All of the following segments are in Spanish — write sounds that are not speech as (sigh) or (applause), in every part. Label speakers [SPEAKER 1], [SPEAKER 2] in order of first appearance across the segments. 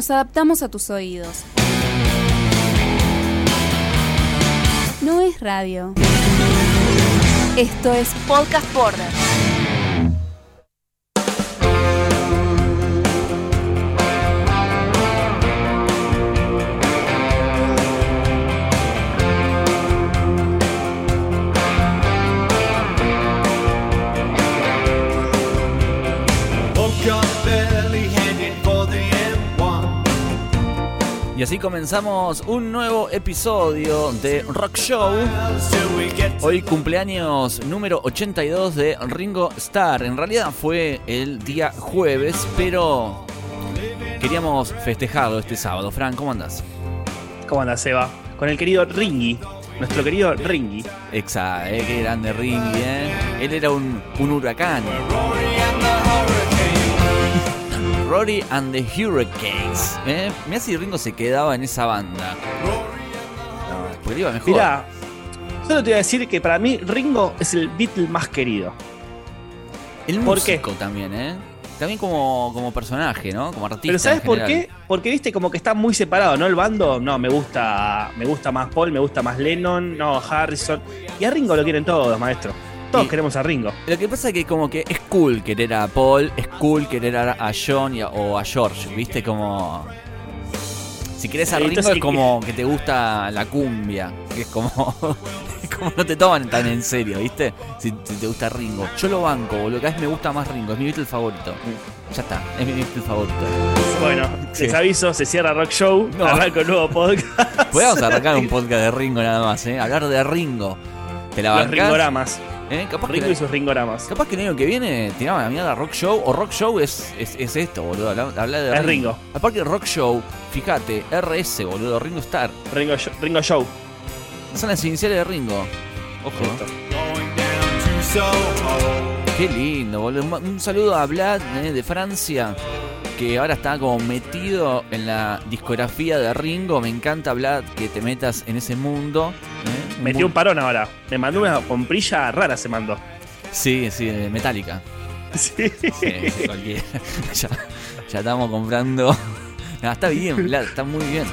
[SPEAKER 1] nos adaptamos a tus oídos. No es radio. Esto es Podcast Border.
[SPEAKER 2] Y así comenzamos un nuevo episodio de Rock Show. Hoy cumpleaños número 82 de Ringo Starr. En realidad fue el día jueves, pero queríamos festejarlo este sábado. Fran, ¿cómo andas?
[SPEAKER 3] ¿Cómo andas, Seba? Con el querido Ringy. Nuestro querido Ringy.
[SPEAKER 2] Exacto, eh, qué grande Ringy, ¿eh? Él era un, un huracán. Rory and the Hurricanes. ¿eh? Mira si Ringo se quedaba en esa banda. No, iba mejor.
[SPEAKER 3] Solo te voy a decir que para mí Ringo es el Beatle más querido.
[SPEAKER 2] El
[SPEAKER 3] ¿Por qué?
[SPEAKER 2] músico también, ¿eh? También como, como personaje, ¿no? Como artista.
[SPEAKER 3] Pero ¿sabes por qué? Porque viste como que está muy separado, ¿no? El bando, no, me gusta, me gusta más Paul, me gusta más Lennon, no, Harrison. Y a Ringo lo quieren todos, maestro. Todos
[SPEAKER 2] Y-
[SPEAKER 3] queremos a Ringo.
[SPEAKER 2] Lo que pasa es que como que es cool querer a Paul, es cool querer a John a- o a George, ¿viste? Como... Si querés a Ringo
[SPEAKER 3] entonces,
[SPEAKER 2] es como que te gusta la cumbia, que es como... (laughs) como no te toman tan en serio, ¿viste? Si, si te gusta Ringo. Yo lo banco, boludo, cada vez me gusta más Ringo, es mi Beatle favorito. Ya está, es mi Beatle favorito.
[SPEAKER 3] Bueno,
[SPEAKER 2] Sí.
[SPEAKER 3] les aviso, se cierra Rock Show,
[SPEAKER 2] No.
[SPEAKER 3] arranca un nuevo podcast.
[SPEAKER 2] Podemos arrancar un (laughs) podcast de Ringo nada más, ¿eh? Hablar de Ringo. ¿Te la
[SPEAKER 3] Los
[SPEAKER 2] bancás?
[SPEAKER 3] ringoramas.
[SPEAKER 2] ¿Eh? Capaz que
[SPEAKER 3] Ringo y sus ringoramas.
[SPEAKER 2] Capaz que el año que viene tiramos la mierda Rock Show o Rock Show es, es, es esto, boludo. Hablar de
[SPEAKER 3] Es Ringo.
[SPEAKER 2] Aparte Rock Show, fíjate, RS, boludo, Ringo Star.
[SPEAKER 3] Ringo, Show- Ringo Show.
[SPEAKER 2] Son las iniciales de Ringo. Ojo.
[SPEAKER 3] Listo.
[SPEAKER 2] Qué lindo, boludo. Un, un saludo a Vlad eh, de Francia, que ahora está como metido en la discografía de Ringo. Me encanta, Vlad, que te metas en ese mundo. Eh.
[SPEAKER 3] Metió un parón ahora. Me mandó una pomprilla rara, se mandó.
[SPEAKER 2] Sí, sí, de Metallica. (laughs)
[SPEAKER 3] Sí.
[SPEAKER 2] Sí, sí, cualquiera. (laughs) ya, ya estamos comprando. No, (laughs) está bien, Vlad, está muy bien.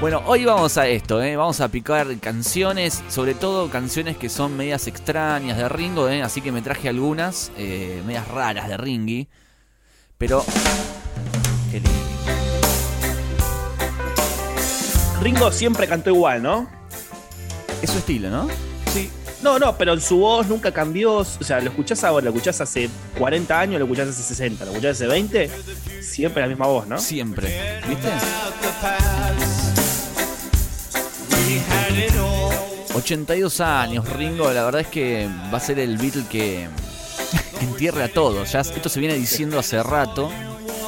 [SPEAKER 2] Bueno, hoy vamos a esto, ¿eh? vamos a picar canciones, sobre todo canciones que son medias extrañas de Ringo, ¿eh? así que me traje algunas, eh, medias raras de Ringy, pero... Qué lindo.
[SPEAKER 3] Ringo siempre cantó igual, ¿no?
[SPEAKER 2] Es su estilo, ¿no?
[SPEAKER 3] Sí. No, no, pero su voz nunca cambió. O sea, lo escuchás ahora, lo escuchás hace 40 años, lo escuchás hace 60, lo escuchás hace 20. Siempre la misma voz, ¿no?
[SPEAKER 2] Siempre, ¿viste? 82 años, Ringo, la verdad es que va a ser el Beatle que, que entierre a todos. Ya esto se viene diciendo hace rato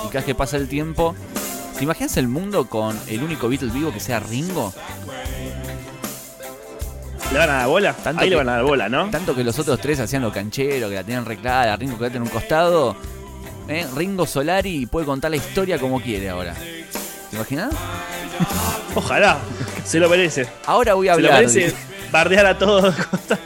[SPEAKER 2] y cada vez que pasa el tiempo. ¿Te imaginas el mundo con el único Beatle vivo que sea Ringo?
[SPEAKER 3] ¿Le van a dar bola?
[SPEAKER 2] Tanto
[SPEAKER 3] Ahí
[SPEAKER 2] que-
[SPEAKER 3] le van a dar bola, ¿no?
[SPEAKER 2] Tanto que los otros tres hacían lo canchero, que la tenían reclara, Ringo quedate en un costado. ¿eh? Ringo Solari puede contar la historia como quiere ahora. ¿Te imaginas? (laughs)
[SPEAKER 3] Ojalá. Se lo merece.
[SPEAKER 2] Ahora voy a
[SPEAKER 3] Se lo
[SPEAKER 2] hablar.
[SPEAKER 3] merece bardear a todos, (laughs) contra.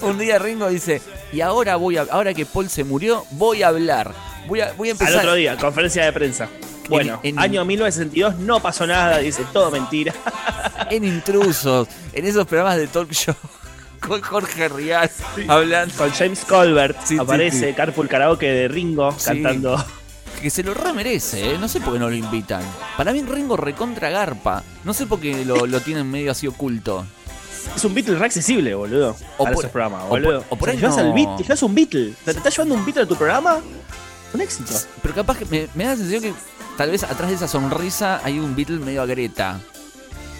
[SPEAKER 2] Un día Ringo dice, y ahora voy a, ahora que Paul se murió, voy a hablar. Voy a, voy a
[SPEAKER 3] Al
[SPEAKER 2] empezar.
[SPEAKER 3] otro día, conferencia de prensa. Bueno,
[SPEAKER 2] en-
[SPEAKER 3] año 1962, no pasó nada, dice todo mentira. (laughs)
[SPEAKER 2] en intrusos, en esos programas de talk show (laughs) con Jorge Rial hablando.
[SPEAKER 3] Con James Colbert
[SPEAKER 2] Sí, sí,
[SPEAKER 3] aparece
[SPEAKER 2] sí.
[SPEAKER 3] Carpool Karaoke de Ringo
[SPEAKER 2] Sí.
[SPEAKER 3] cantando.
[SPEAKER 2] Que se lo remerece, ¿eh? no sé por qué no lo invitan. Para mí Ringo recontra garpa. No sé por qué lo, lo tienen medio así oculto.
[SPEAKER 3] Es un Beatle re accesible, boludo.
[SPEAKER 2] O
[SPEAKER 3] para
[SPEAKER 2] por-
[SPEAKER 3] esos programas,
[SPEAKER 2] o por-
[SPEAKER 3] boludo.
[SPEAKER 2] o por
[SPEAKER 3] O sea,
[SPEAKER 2] ahí
[SPEAKER 3] llevas
[SPEAKER 2] no.
[SPEAKER 3] al Beat- llevas un Beatle. ¿Te, te estás llevando un Beatle a tu programa? Un éxito.
[SPEAKER 2] Pero capaz que me, me da la sensación que tal vez atrás de esa sonrisa hay un Beatle medio a Greta.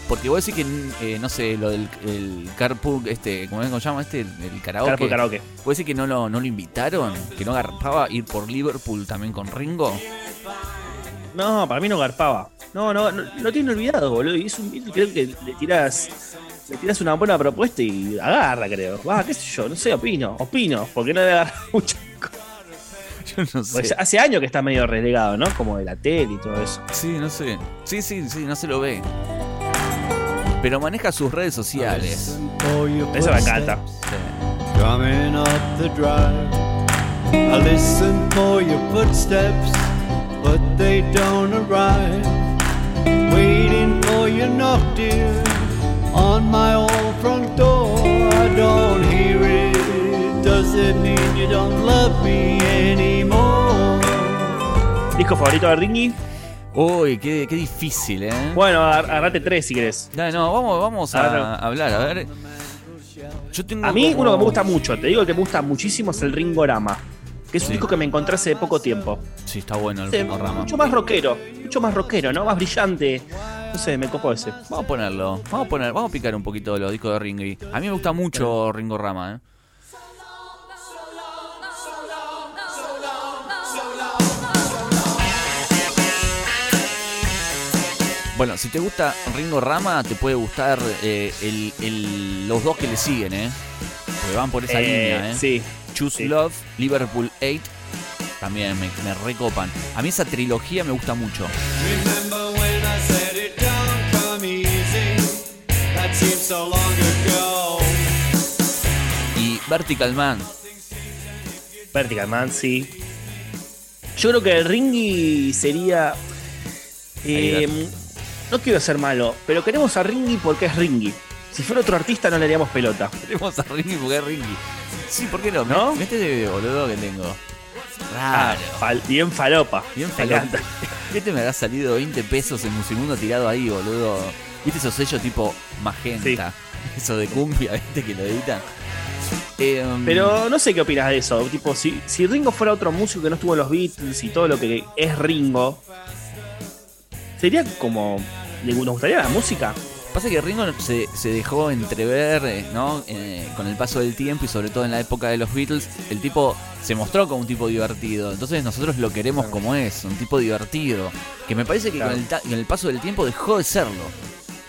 [SPEAKER 2] Porque vos decís que, eh, no sé, lo del el carpool, este, ¿cómo es que se llama este? El, karaoke.
[SPEAKER 3] Carpool Karaoke.
[SPEAKER 2] ¿Vos decís que no lo, no lo invitaron? ¿Que no agarraba ir por Liverpool también con Ringo?
[SPEAKER 3] No, para mí no garpaba. No, no, no, lo tiene olvidado, boludo. Y es un Beatle, creo que le tiras. Le tiras una buena propuesta y agarra, creo. Va, qué sé yo, no sé, opino, opino, porque no debe agarrar (laughs) mucho. (laughs)
[SPEAKER 2] Yo no sé.
[SPEAKER 3] Porque hace años que está medio relegado, ¿no? Como de la tele y todo eso.
[SPEAKER 2] Sí, no sé. Sí, sí, sí, no se lo ve. Pero maneja sus redes sociales.
[SPEAKER 3] Eso me encanta.
[SPEAKER 2] Sí.
[SPEAKER 4] Coming up the drive, I listen for your footsteps. but they don't arrive. Waiting for your knock, dear, on my old front door. Does it mean you don't love me anymore?
[SPEAKER 3] ¿Disco favorito de Ringy?
[SPEAKER 2] Uy, qué, qué difícil, ¿eh?
[SPEAKER 3] Bueno, agar- agarrate tres si querés.
[SPEAKER 2] No, no, vamos, vamos a, hablar, a ver. Yo tengo
[SPEAKER 3] A mí
[SPEAKER 2] como-
[SPEAKER 3] uno que me gusta mucho, te digo que me gusta muchísimo es el Ringorama. Que es un
[SPEAKER 2] Sí.
[SPEAKER 3] disco que me encontré hace poco tiempo.
[SPEAKER 2] Sí, está bueno el
[SPEAKER 3] Sí,
[SPEAKER 2] Ringo Rama.
[SPEAKER 3] mucho más rockero, mucho más rockero, ¿no? Más brillante. No sé, me copó ese.
[SPEAKER 2] Vamos a ponerlo, vamos a poner, vamos a picar un poquito los discos de Ringy. A mí me gusta mucho Ringo Rama, ¿eh? Bueno, si te gusta Ringo Rama, te puede gustar eh, el- el- los dos que le siguen, ¿eh? Porque van por esa
[SPEAKER 3] Eh,
[SPEAKER 2] línea, ¿eh?
[SPEAKER 3] Sí.
[SPEAKER 2] Choose
[SPEAKER 3] sí.
[SPEAKER 2] Love, Liverpool 8, también me, me recopan. A mí esa trilogía me gusta mucho.
[SPEAKER 4] Remember when I said it don't come easy? That seems so long ago.
[SPEAKER 2] Y Vertical Man,
[SPEAKER 3] Vertical Man, sí. Yo creo que Ringy sería. eh, no quiero ser malo, pero queremos a Ringy porque es Ringy. Si fuera otro artista no le haríamos pelota.
[SPEAKER 2] Tenemos a Ringy porque es Ringy. Sí, ¿por qué no?
[SPEAKER 3] ¿No?
[SPEAKER 2] Este boludo que tengo.
[SPEAKER 3] Ah,
[SPEAKER 2] Raro.
[SPEAKER 3] fal- bien falopa.
[SPEAKER 2] Bien falopa. (laughs) Este me habrá salido 20 pesos en Musimundo tirado ahí, boludo. ¿Viste esos sellos tipo magenta? Eso de cumbia, ¿viste? Que lo editan. Em,
[SPEAKER 3] Pero no sé qué opinas de eso. Tipo, si, si Ringo fuera otro músico que no estuvo en los Beatles y todo lo que es Ringo, sería como. ¿le- ¿Nos gustaría la música?
[SPEAKER 2] Pasa que Ringo se, se dejó entrever, eh, ¿no? Eh, con el paso del tiempo y sobre todo en la época de los Beatles, el tipo se mostró como un tipo divertido. Entonces nosotros lo queremos como es, un tipo divertido. Que me parece que
[SPEAKER 3] Claro.
[SPEAKER 2] con, el ta- con el paso del tiempo dejó de serlo.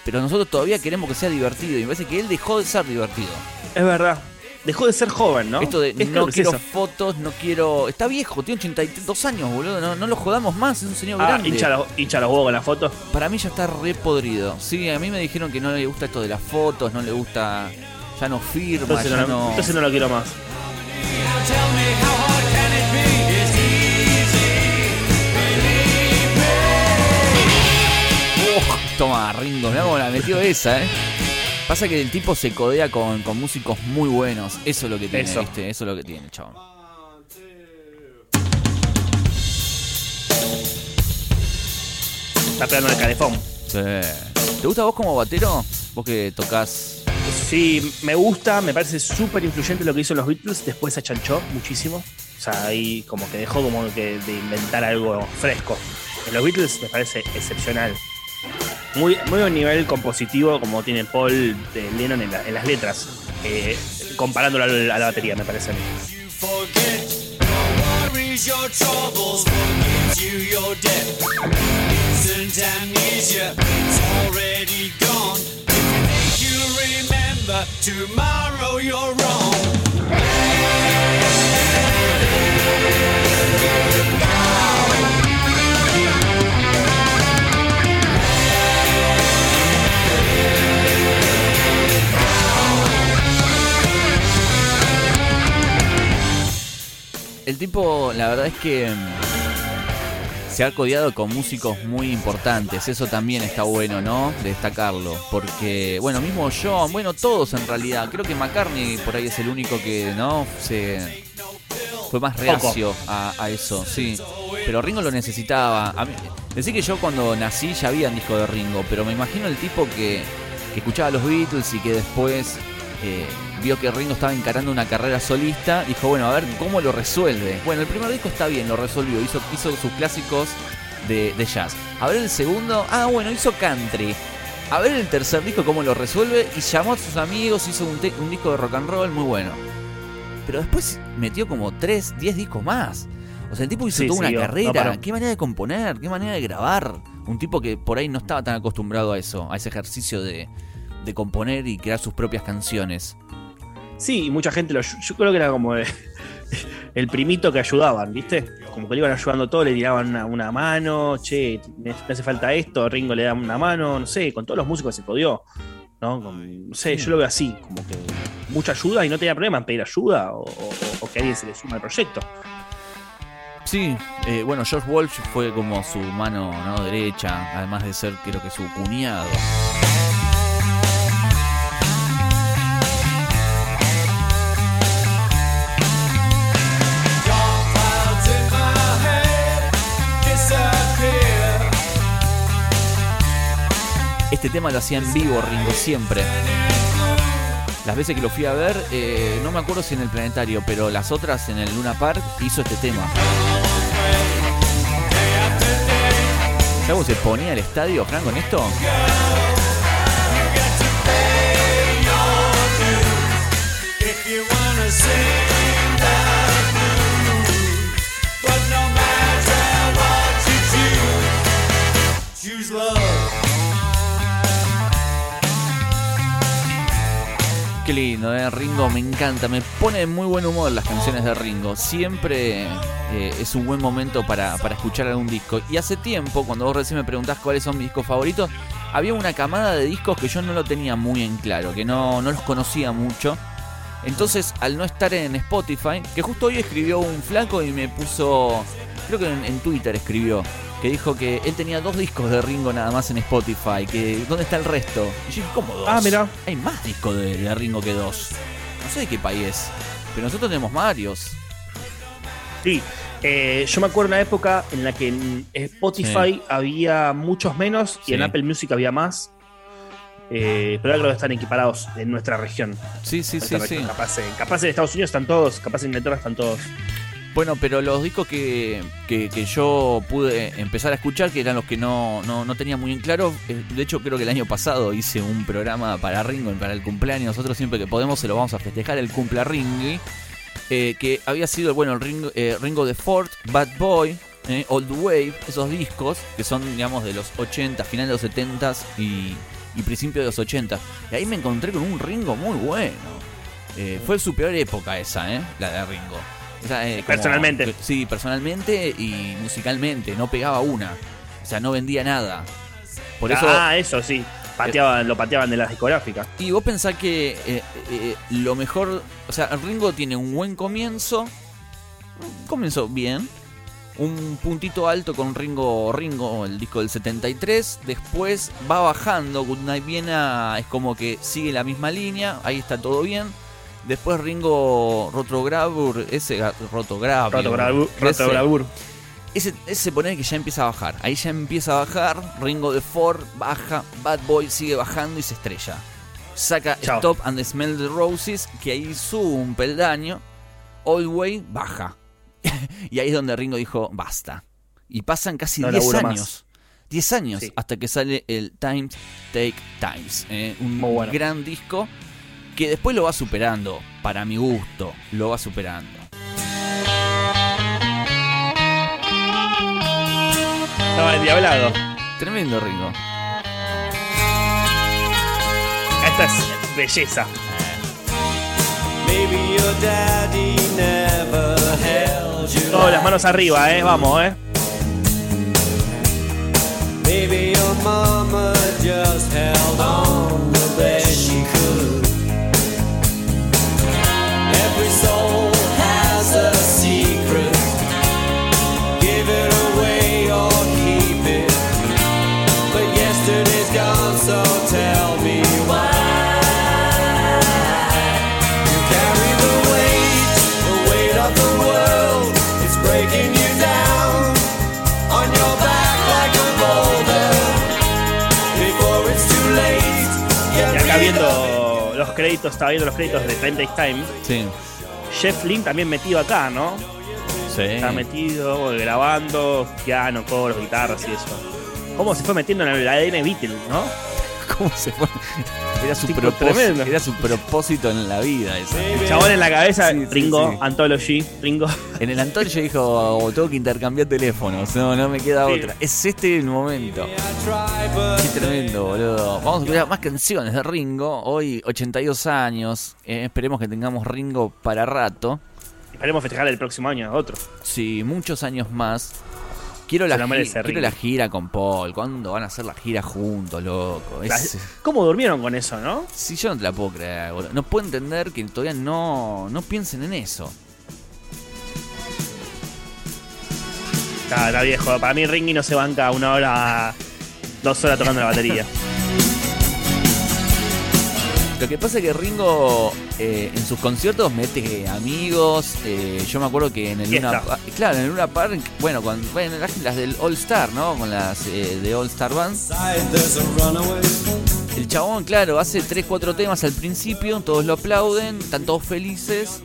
[SPEAKER 2] Pero nosotros todavía queremos que sea divertido y me parece que él dejó de ser divertido.
[SPEAKER 3] Es verdad. Dejó de ser joven, ¿no?
[SPEAKER 2] Esto de
[SPEAKER 3] Es
[SPEAKER 2] no
[SPEAKER 3] es
[SPEAKER 2] quiero fotos, no quiero... Está viejo, tiene 82 años, boludo. No, no lo jodamos más, es un señor
[SPEAKER 3] Ah,
[SPEAKER 2] grande.
[SPEAKER 3] hincha los, hincha los huevos con la foto.
[SPEAKER 2] Para mí ya está re podrido. Sí, a mí me dijeron que no le gusta esto de las fotos, no le gusta. Ya no firma,
[SPEAKER 3] Entonces
[SPEAKER 2] ya
[SPEAKER 3] no,
[SPEAKER 2] no.
[SPEAKER 3] entonces no lo quiero más.
[SPEAKER 4] Me
[SPEAKER 2] toma, Ringo, mirá cómo la metió esa, eh. Pasa que el tipo se codea con, con músicos muy buenos. Eso es lo que tiene,
[SPEAKER 3] Eso.
[SPEAKER 2] ¿viste? Eso es lo que tiene, chabón.
[SPEAKER 3] Está pegando el calefón.
[SPEAKER 2] Sí. ¿Te gusta vos como batero? Vos que tocas.
[SPEAKER 3] Sí, me gusta, me parece súper influyente lo que hizo los Beatles. Después se achanchó muchísimo. O sea, ahí como que dejó como que de inventar algo fresco. En los Beatles me parece excepcional. Muy, muy a nivel compositivo como tiene Paul de Lennon en, la- en las letras. eh, comparándolo a la, a la batería, me parece a mí.
[SPEAKER 2] El tipo, la verdad es que mm, se ha codeado con músicos muy importantes. Eso también está bueno, ¿no? De destacarlo. Porque, bueno, mismo John, bueno, todos en realidad. Creo que McCartney por ahí es el único que, ¿no? Se fue más reacio a, a eso, sí. Pero Ringo lo necesitaba. A mí, decir que yo cuando nací ya había un disco de Ringo, pero me imagino el tipo que, que escuchaba los Beatles y que después eh, vio que Ringo estaba encarando una carrera solista, dijo, bueno, a ver cómo lo resuelve. Bueno, el primer disco está bien, lo resolvió, hizo, hizo sus clásicos de, de jazz. A ver el segundo, ah, bueno, hizo country. A ver el tercer disco cómo lo resuelve y llamó a sus amigos, hizo un, disco de rock and roll muy bueno. Pero después metió como 3, 10 discos más. O sea, el tipo hizo
[SPEAKER 3] Sí,
[SPEAKER 2] toda una
[SPEAKER 3] no
[SPEAKER 2] carrera. qué manera de componer, qué manera de grabar. Un tipo que por ahí no estaba tan acostumbrado a eso, a ese ejercicio de, de componer y crear sus propias canciones.
[SPEAKER 3] Sí, y mucha gente lo. Yo creo que era como el, (laughs) el primito que ayudaban, ¿viste? Como que le iban ayudando todo, le tiraban una, una mano, che, me, me hace falta esto, Ringo le da una mano, no sé, con todos los músicos se codió. ¿no? Con- no sé, yo lo veo así, como que mucha ayuda y no tenía problema en pedir ayuda o, o- o que alguien se le suma al proyecto.
[SPEAKER 2] Sí, eh, bueno, George Walsh fue como su mano ¿no? derecha, además de ser creo que su cuñado. Este tema lo hacía en vivo Ringo siempre. Las veces que lo fui a ver, eh, no me acuerdo si en el planetario, pero las otras en el Luna Park hizo este tema. ¿Sabes cómo se ponía el estadio, Frank, con esto?
[SPEAKER 4] If
[SPEAKER 2] Qué lindo, ¿eh? Ringo me encanta, me pone de muy buen humor las canciones de Ringo. Siempre eh, es un buen momento para, para escuchar algún disco. Y hace tiempo, cuando vos recién me preguntás cuáles son mis discos favoritos, había una camada de discos que yo no lo tenía muy en claro, que no, no los conocía mucho. Entonces, al no estar en Spotify, que justo hoy escribió un flaco y me puso, creo que en, en Twitter escribió, que dijo que él tenía dos discos de Ringo nada más en Spotify, que ¿dónde está el resto? Y yo dije, ¿cómo dos?
[SPEAKER 3] Ah, mirá.
[SPEAKER 2] Hay más discos de, de Ringo que dos. No sé de qué país es, pero nosotros tenemos varios.
[SPEAKER 3] Sí, eh, yo me acuerdo una época en la que en Spotify había muchos menos y en
[SPEAKER 2] Sí.
[SPEAKER 3] Apple Music había más. Eh, pero ahora creo que están equiparados en nuestra región.
[SPEAKER 2] Sí, sí, sí,
[SPEAKER 3] Nuestra
[SPEAKER 2] sí.
[SPEAKER 3] región. Capaz, en, capaz en Estados Unidos están todos, capaz en Inglaterra están todos.
[SPEAKER 2] Bueno, pero los discos que, que, yo pude empezar a escuchar, que eran los que no, no, no tenía muy en claro, eh, de hecho creo que el año pasado hice un programa para Ringo, para el cumpleaños, nosotros siempre que podemos se lo vamos a festejar, el cumple Ringo, eh, que había sido, bueno, el Ringo, eh, Ringo de Ford, Bad Boy, eh, Old Wave, esos discos que son, digamos, de los 80, final de los 70 y, y principio de los 80. Y ahí me encontré con un Ringo muy bueno. Eh, fue su peor época esa, ¿eh? La de Ringo. O sea, eh, como-
[SPEAKER 3] Personalmente.
[SPEAKER 2] Sí, personalmente y musicalmente. No pegaba una. O sea, no vendía nada. Por eso.
[SPEAKER 3] ah, eso sí. Pateaban, lo pateaban de las discográficas.
[SPEAKER 2] Y vos pensás que eh, eh, lo mejor. O sea, Ringo tiene un buen comienzo. Un comienzo bien. Un puntito alto con Ringo Ringo, el disco del 73. Después va bajando. Goodnight Viena es como que sigue la misma línea. Ahí está todo bien. Después Ringo Rotogravur, ese Rotogravur,
[SPEAKER 3] Roto Bravur.
[SPEAKER 2] ese- ese, ese se pone que ya empieza a bajar. Ahí ya empieza a bajar. Ringo de Ford baja. Bad Boy sigue bajando y se estrella. Saca
[SPEAKER 3] Chao.
[SPEAKER 2] Stop and the Smell the Roses, que ahí sube un peldaño. Old Way baja. (laughs) y ahí es donde Ringo dijo basta. Y pasan casi
[SPEAKER 3] No
[SPEAKER 2] 10
[SPEAKER 3] laburo más.
[SPEAKER 2] años. 10 años
[SPEAKER 3] Sí.
[SPEAKER 2] hasta que sale el Times Take Times. eh, un
[SPEAKER 3] Muy bueno.
[SPEAKER 2] gran disco que después lo va superando. Para mi gusto, lo va superando.
[SPEAKER 3] Estaba endiablado.
[SPEAKER 2] Tremendo Ringo.
[SPEAKER 3] Esta es belleza.
[SPEAKER 4] Maybe your daddy never held you.
[SPEAKER 3] Todas las manos arriba, eh. Vamos, eh.
[SPEAKER 4] Maybe your mama just held on
[SPEAKER 3] créditos, estaba viendo los créditos de Time Takes Time.
[SPEAKER 2] Sí.
[SPEAKER 3] Jeff Lynne también metido acá, ¿no?
[SPEAKER 2] Sí.
[SPEAKER 3] Está metido grabando piano, coros, guitarras y eso. ¿Cómo se fue metiendo en el ADN Beatle, no? (laughs)
[SPEAKER 2] ¿Cómo se fue? Era su,
[SPEAKER 3] Tipo
[SPEAKER 2] propósito,
[SPEAKER 3] tremendo.
[SPEAKER 2] era su propósito en la vida esa.
[SPEAKER 3] El chabón en la cabeza,
[SPEAKER 2] Sí,
[SPEAKER 3] Ringo,
[SPEAKER 2] sí.
[SPEAKER 3] Anthology, Ringo.
[SPEAKER 2] En el Antonio dijo, "Oh, tengo que intercambiar teléfonos, no, no me queda
[SPEAKER 3] Sí.
[SPEAKER 2] otra. Es este el momento. Qué tremendo, boludo. Vamos a escuchar más canciones de Ringo. Hoy 82 años. Eh, esperemos que tengamos Ringo para rato.
[SPEAKER 3] Esperemos festejar el próximo año otro.
[SPEAKER 2] Sí, muchos años más. Quiero la,
[SPEAKER 3] Se lo
[SPEAKER 2] gi-
[SPEAKER 3] merece,
[SPEAKER 2] quiero la gira con Paul. ¿Cuándo van a hacer la gira juntos, loco? Es-
[SPEAKER 3] ¿Cómo durmieron con eso, no?
[SPEAKER 2] Si yo no te la puedo creer, boludo. No puedo entender que todavía no, no piensen en eso.
[SPEAKER 3] Está, está viejo. Para mí Ringy no se banca una hora, dos horas tocando la batería. (laughs)
[SPEAKER 2] Lo que pasa es que Ringo eh, en sus conciertos mete amigos. eh, yo me acuerdo que en el. Luna Park, claro, en el Luna Park, bueno, con bueno, las, las del All Star, ¿no? Con las eh, de All Star Band. El chabón, claro, hace 3, 4 temas al principio, todos lo aplauden, están todos felices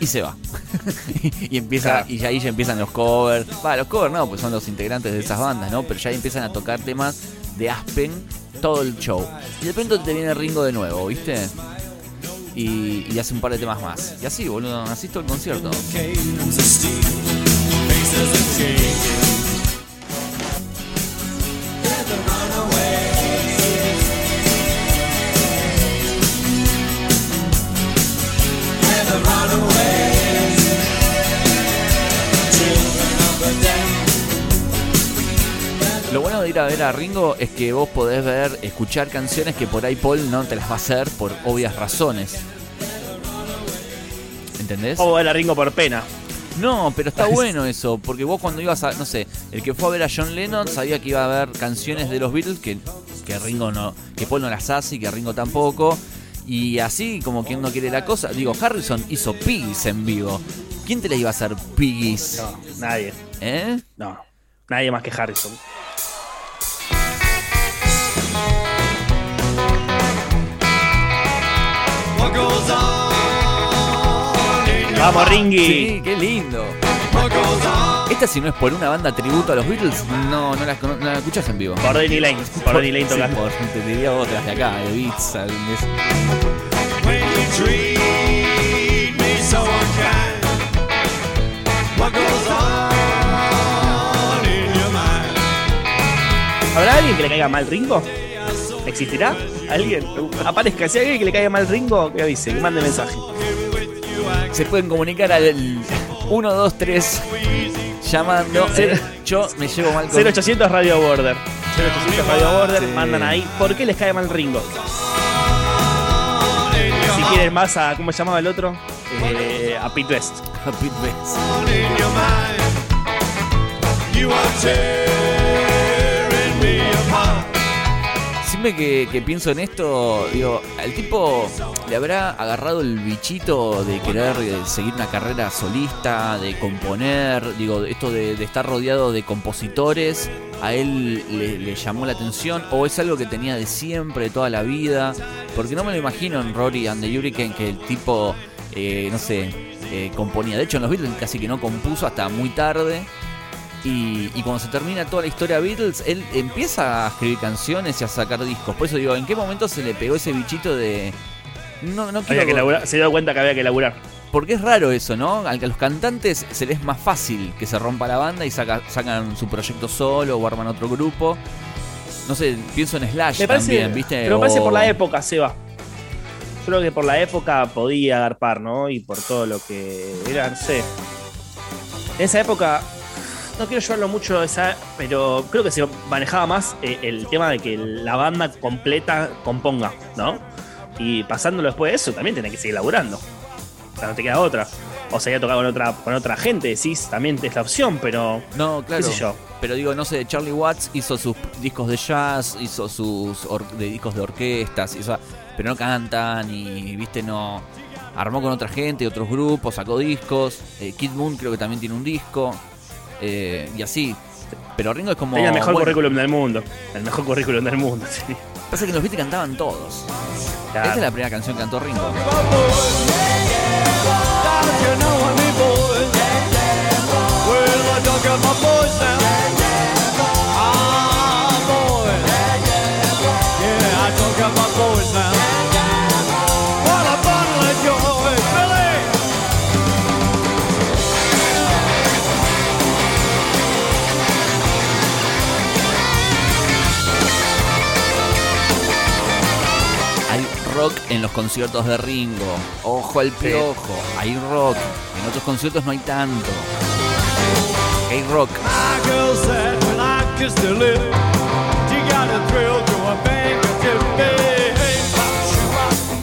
[SPEAKER 2] y se va. (laughs) y empieza
[SPEAKER 3] Claro.
[SPEAKER 2] y ahí ya empiezan los covers. Va, los covers no, pues son los integrantes de esas bandas, ¿no? Pero ya ahí empiezan a tocar temas de Aspen todo el show. Y de pronto te viene Ringo de nuevo, ¿viste? Y, hace un par de temas más. Y así, boludo, así todo el concierto. Ir a ver a Ringo es que vos podés ver, escuchar canciones que por ahí Paul no te las va a hacer por obvias razones. ¿Entendés?
[SPEAKER 3] O era Ringo por pena.
[SPEAKER 2] No, pero está (laughs) bueno eso, porque vos cuando ibas a, no sé, el que fue a ver a John Lennon sabía que iba a haber canciones de los Beatles que, que Ringo no, que Paul no las hace y que Ringo tampoco. Y así como quien no quiere la cosa, digo, Harrison hizo Piggies en vivo. ¿Quién te la iba a hacer Piggies?
[SPEAKER 3] No, nadie.
[SPEAKER 2] ¿Eh?
[SPEAKER 3] No. Nadie más que Harrison. Vamos, Ringy.
[SPEAKER 2] Sí, qué lindo.
[SPEAKER 4] What goes on?
[SPEAKER 2] Esta si no es por una banda tributo a los Beatles, no, no la, no la escuchas en vivo.
[SPEAKER 3] Por Danny Lane. (laughs) Por Danny Lane
[SPEAKER 2] Sí,
[SPEAKER 3] tocando.
[SPEAKER 2] por- te diría otras de acá, de Beats. al-?
[SPEAKER 3] ¿Habrá alguien que le caiga mal Ringo? ¿Existirá? ¿Alguien? Aparezca. Si hay alguien que le caiga mal Ringo, que avise, que mande mensaje.
[SPEAKER 2] Se pueden comunicar al 123 llamando. Eh, yo me llevo mal con
[SPEAKER 3] 0800 Radio Border. 0800 Radio Border,
[SPEAKER 2] Sí.
[SPEAKER 3] mandan ahí. ¿Por qué les cae mal Ringo? Si quieren más a. ¿Cómo se llamaba el otro? Eh, a Pete West.
[SPEAKER 2] a Pete Best. Siempre que, que pienso en esto, digo, al tipo le habrá agarrado el bichito de querer eh, seguir una carrera solista, de componer, digo, esto de, estar rodeado de compositores, a él le, llamó la atención, o es algo que tenía de siempre, toda la vida, porque no me lo imagino en Rory and the Hurricane que el tipo, eh, no sé, eh, componía. De hecho, en los Beatles casi que no compuso hasta muy tarde. Y, y cuando se termina toda la historia Beatles, él empieza a escribir canciones y a sacar discos. Por eso digo, ¿en qué momento se le pegó ese bichito de... No, no quiero...
[SPEAKER 3] Había que laburar- se dio cuenta que había que laburar.
[SPEAKER 2] Porque es raro eso, ¿no? Al que a los cantantes se les es más fácil que se rompa la banda y saca- sacan su proyecto solo o arman otro grupo. No sé, pienso en Slash
[SPEAKER 3] Me parece,
[SPEAKER 2] también, ¿viste?
[SPEAKER 3] pero me parece
[SPEAKER 2] O-
[SPEAKER 3] por la época, Seba. Yo creo que por la época podía agarpar, ¿no? Y por todo lo que era, no sé. En esa época, no quiero llevarlo mucho, esa, pero creo que se manejaba más eh, el tema de que la banda completa componga, ¿no? Y pasándolo después de eso, también tenés que seguir laburando. O sea, no te queda otra. O sea, ya tocar con otra, con otra gente, decís, también es la opción, pero
[SPEAKER 2] No, claro.
[SPEAKER 3] qué sé yo.
[SPEAKER 2] Pero digo, no sé, Charlie Watts hizo sus discos de jazz, hizo sus de discos de orquestas, hizo- pero no cantan y, viste, no. Armó con otra gente, otros grupos, sacó discos. Eh, Kid Moon creo que también tiene un disco. Eh, y así. Pero Ringo es como.
[SPEAKER 3] tenía el mejor
[SPEAKER 2] bueno,
[SPEAKER 3] currículum del mundo. El mejor currículum del mundo, sí.
[SPEAKER 2] Pasa que los Beatles cantaban todos.
[SPEAKER 3] Claro.
[SPEAKER 2] Esta es la primera canción que cantó Ringo. Rock en los conciertos de Ringo. Ojo al piojo. Hay rock. En otros conciertos no hay tanto. Hay rock.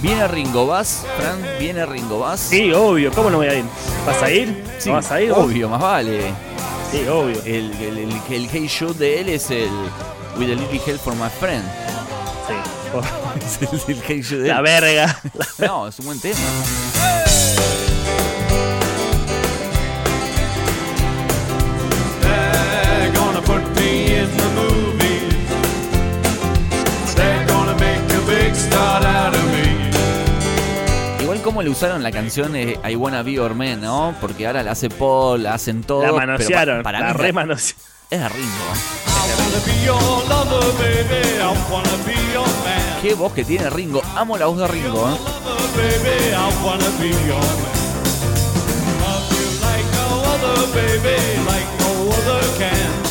[SPEAKER 2] Viene Ringo, ¿vas? Fran, viene Ringo, ¿vas?
[SPEAKER 3] Sí, obvio, ¿cómo no voy a ir? ¿Vas a ir?
[SPEAKER 2] Sí,
[SPEAKER 3] ¿No vas a ir?
[SPEAKER 2] Obvio, más vale.
[SPEAKER 3] Sí, obvio.
[SPEAKER 2] El, el, el, el Hey Shoot de él es el With a Little Help for My Friend.
[SPEAKER 3] Sí.
[SPEAKER 2] El, el Hey Shoot de
[SPEAKER 3] La
[SPEAKER 2] él.
[SPEAKER 3] verga.
[SPEAKER 2] No, es un buen tema.
[SPEAKER 4] They're gonna put me in the movies. They're gonna make a big star out of me.
[SPEAKER 2] Igual como le usaron la canción eh, I Wanna Be Your Man, ¿no? Porque ahora la hace Paul, la hacen todos.
[SPEAKER 3] La
[SPEAKER 2] pero
[SPEAKER 3] manosearon.
[SPEAKER 2] pa- para
[SPEAKER 3] la
[SPEAKER 2] mí es
[SPEAKER 3] re
[SPEAKER 2] de-
[SPEAKER 3] manosearon.
[SPEAKER 2] es de Ringo.
[SPEAKER 4] I wanna be your lover, baby. I wanna be your man.
[SPEAKER 2] Qué voz que tiene Ringo. Amo la voz de Ringo, ¿eh?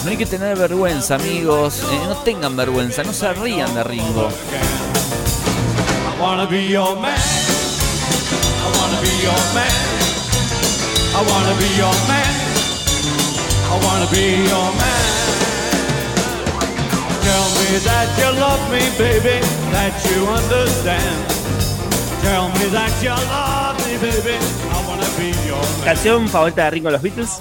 [SPEAKER 4] No
[SPEAKER 2] hay que tener vergüenza, amigos. Eh, no tengan vergüenza, no se rían de Ringo.
[SPEAKER 4] I wanna be your man. Me that you love me, baby, that you understand. Tell me that you love me, baby. I wanna be your man.
[SPEAKER 3] ¿Canción favorita de Ringo los Beatles?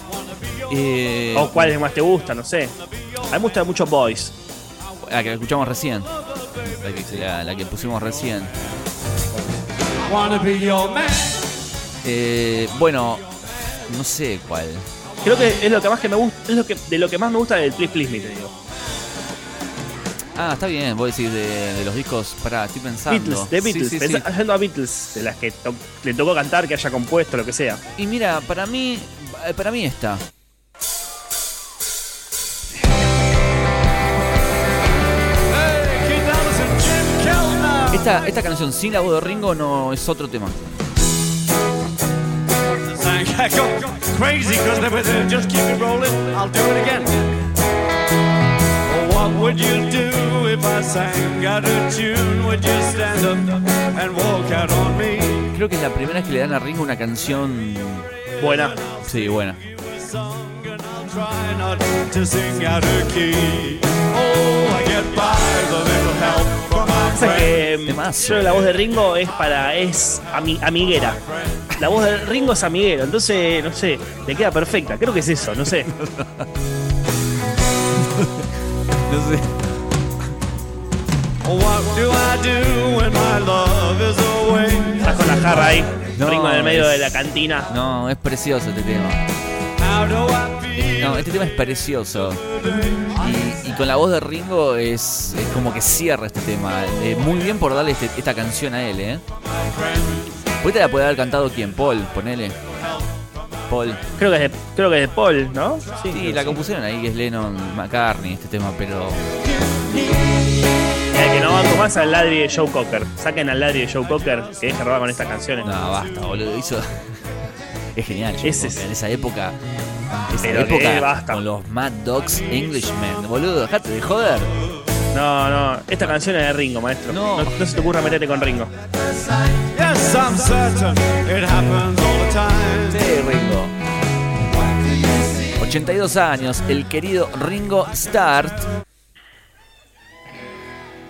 [SPEAKER 2] Eh,
[SPEAKER 3] ¿O cuál es más te gusta? No sé. A mí me gusta mucho Boys.
[SPEAKER 2] la que escuchamos recién. La que, la- la que pusimos recién.
[SPEAKER 4] I wanna be your man.
[SPEAKER 2] Eh, bueno, no sé cuál.
[SPEAKER 3] Creo que es lo que más que me gusta, es lo que de lo que más me gusta del Please Please Me, te digo.
[SPEAKER 2] Ah, está bien, vos decís de, de los discos. Pará, estoy pensando.
[SPEAKER 3] Beatles, de Beatles,
[SPEAKER 2] sí,
[SPEAKER 3] Pensá-
[SPEAKER 2] sí.
[SPEAKER 3] yendo a Beatles, de las que to- le tocó cantar, que haya compuesto, lo que sea.
[SPEAKER 2] Y mira, para mí, eh, para mí está. Esta, esta canción sin la voz de Ringo no es otro tema.
[SPEAKER 4] Crazy because they were there. Just keep it rolling. I'll do it again. What would you do if I sang out of tune? Would you stand up and walk out on me?
[SPEAKER 2] Creo que es la primera vez que le dan a Ringo una canción.
[SPEAKER 3] Buena.
[SPEAKER 2] Sí, buena.
[SPEAKER 4] Song and I'll try not to sing out of key. Oh, I get by with a little help from my
[SPEAKER 3] Pasa que yo la voz de Ringo es para. es ami- amiguera. La voz de Ringo es amiguero, entonces, no sé, le queda perfecta. Creo que es eso, no sé. (laughs)
[SPEAKER 4] Oh, what do I do when my love is away?
[SPEAKER 3] Estás con la jarra ahí,
[SPEAKER 2] No,
[SPEAKER 3] Ringo en el medio
[SPEAKER 2] es-
[SPEAKER 3] de la cantina.
[SPEAKER 2] No, es precioso este tema. No, este tema es precioso. Y, y con la voz de Ringo es, es como que cierra este tema. Eh, muy bien por darle este- esta canción a él, ¿eh? Ahorita la puede haber cantado quién, Paul, ponele. Paul.
[SPEAKER 3] Creo que es de, creo que es de Paul, ¿no?
[SPEAKER 2] Sí, la
[SPEAKER 3] que
[SPEAKER 2] compusieron ahí, que es Lennon McCartney, este tema, pero.
[SPEAKER 3] El que no banco más al ladri de Joe Cocker. Saquen al ladri de Joe Cocker que deje robar con estas canciones.
[SPEAKER 2] No, basta, boludo. Hizo. (laughs) es genial, Joe
[SPEAKER 3] Ese
[SPEAKER 2] Cocker, en esa época. Esa
[SPEAKER 3] Pero que
[SPEAKER 2] época
[SPEAKER 3] basta.
[SPEAKER 2] con los Mad Dogs Englishmen, boludo, dejate de joder.
[SPEAKER 3] No, no, esta canción es de Ringo, maestro.
[SPEAKER 2] No.
[SPEAKER 3] No, no se te ocurra meterte con Ringo.
[SPEAKER 4] Yes, I'm certain it happens all the time.
[SPEAKER 2] Sí, Ringo. 82 años, el querido Ringo Start.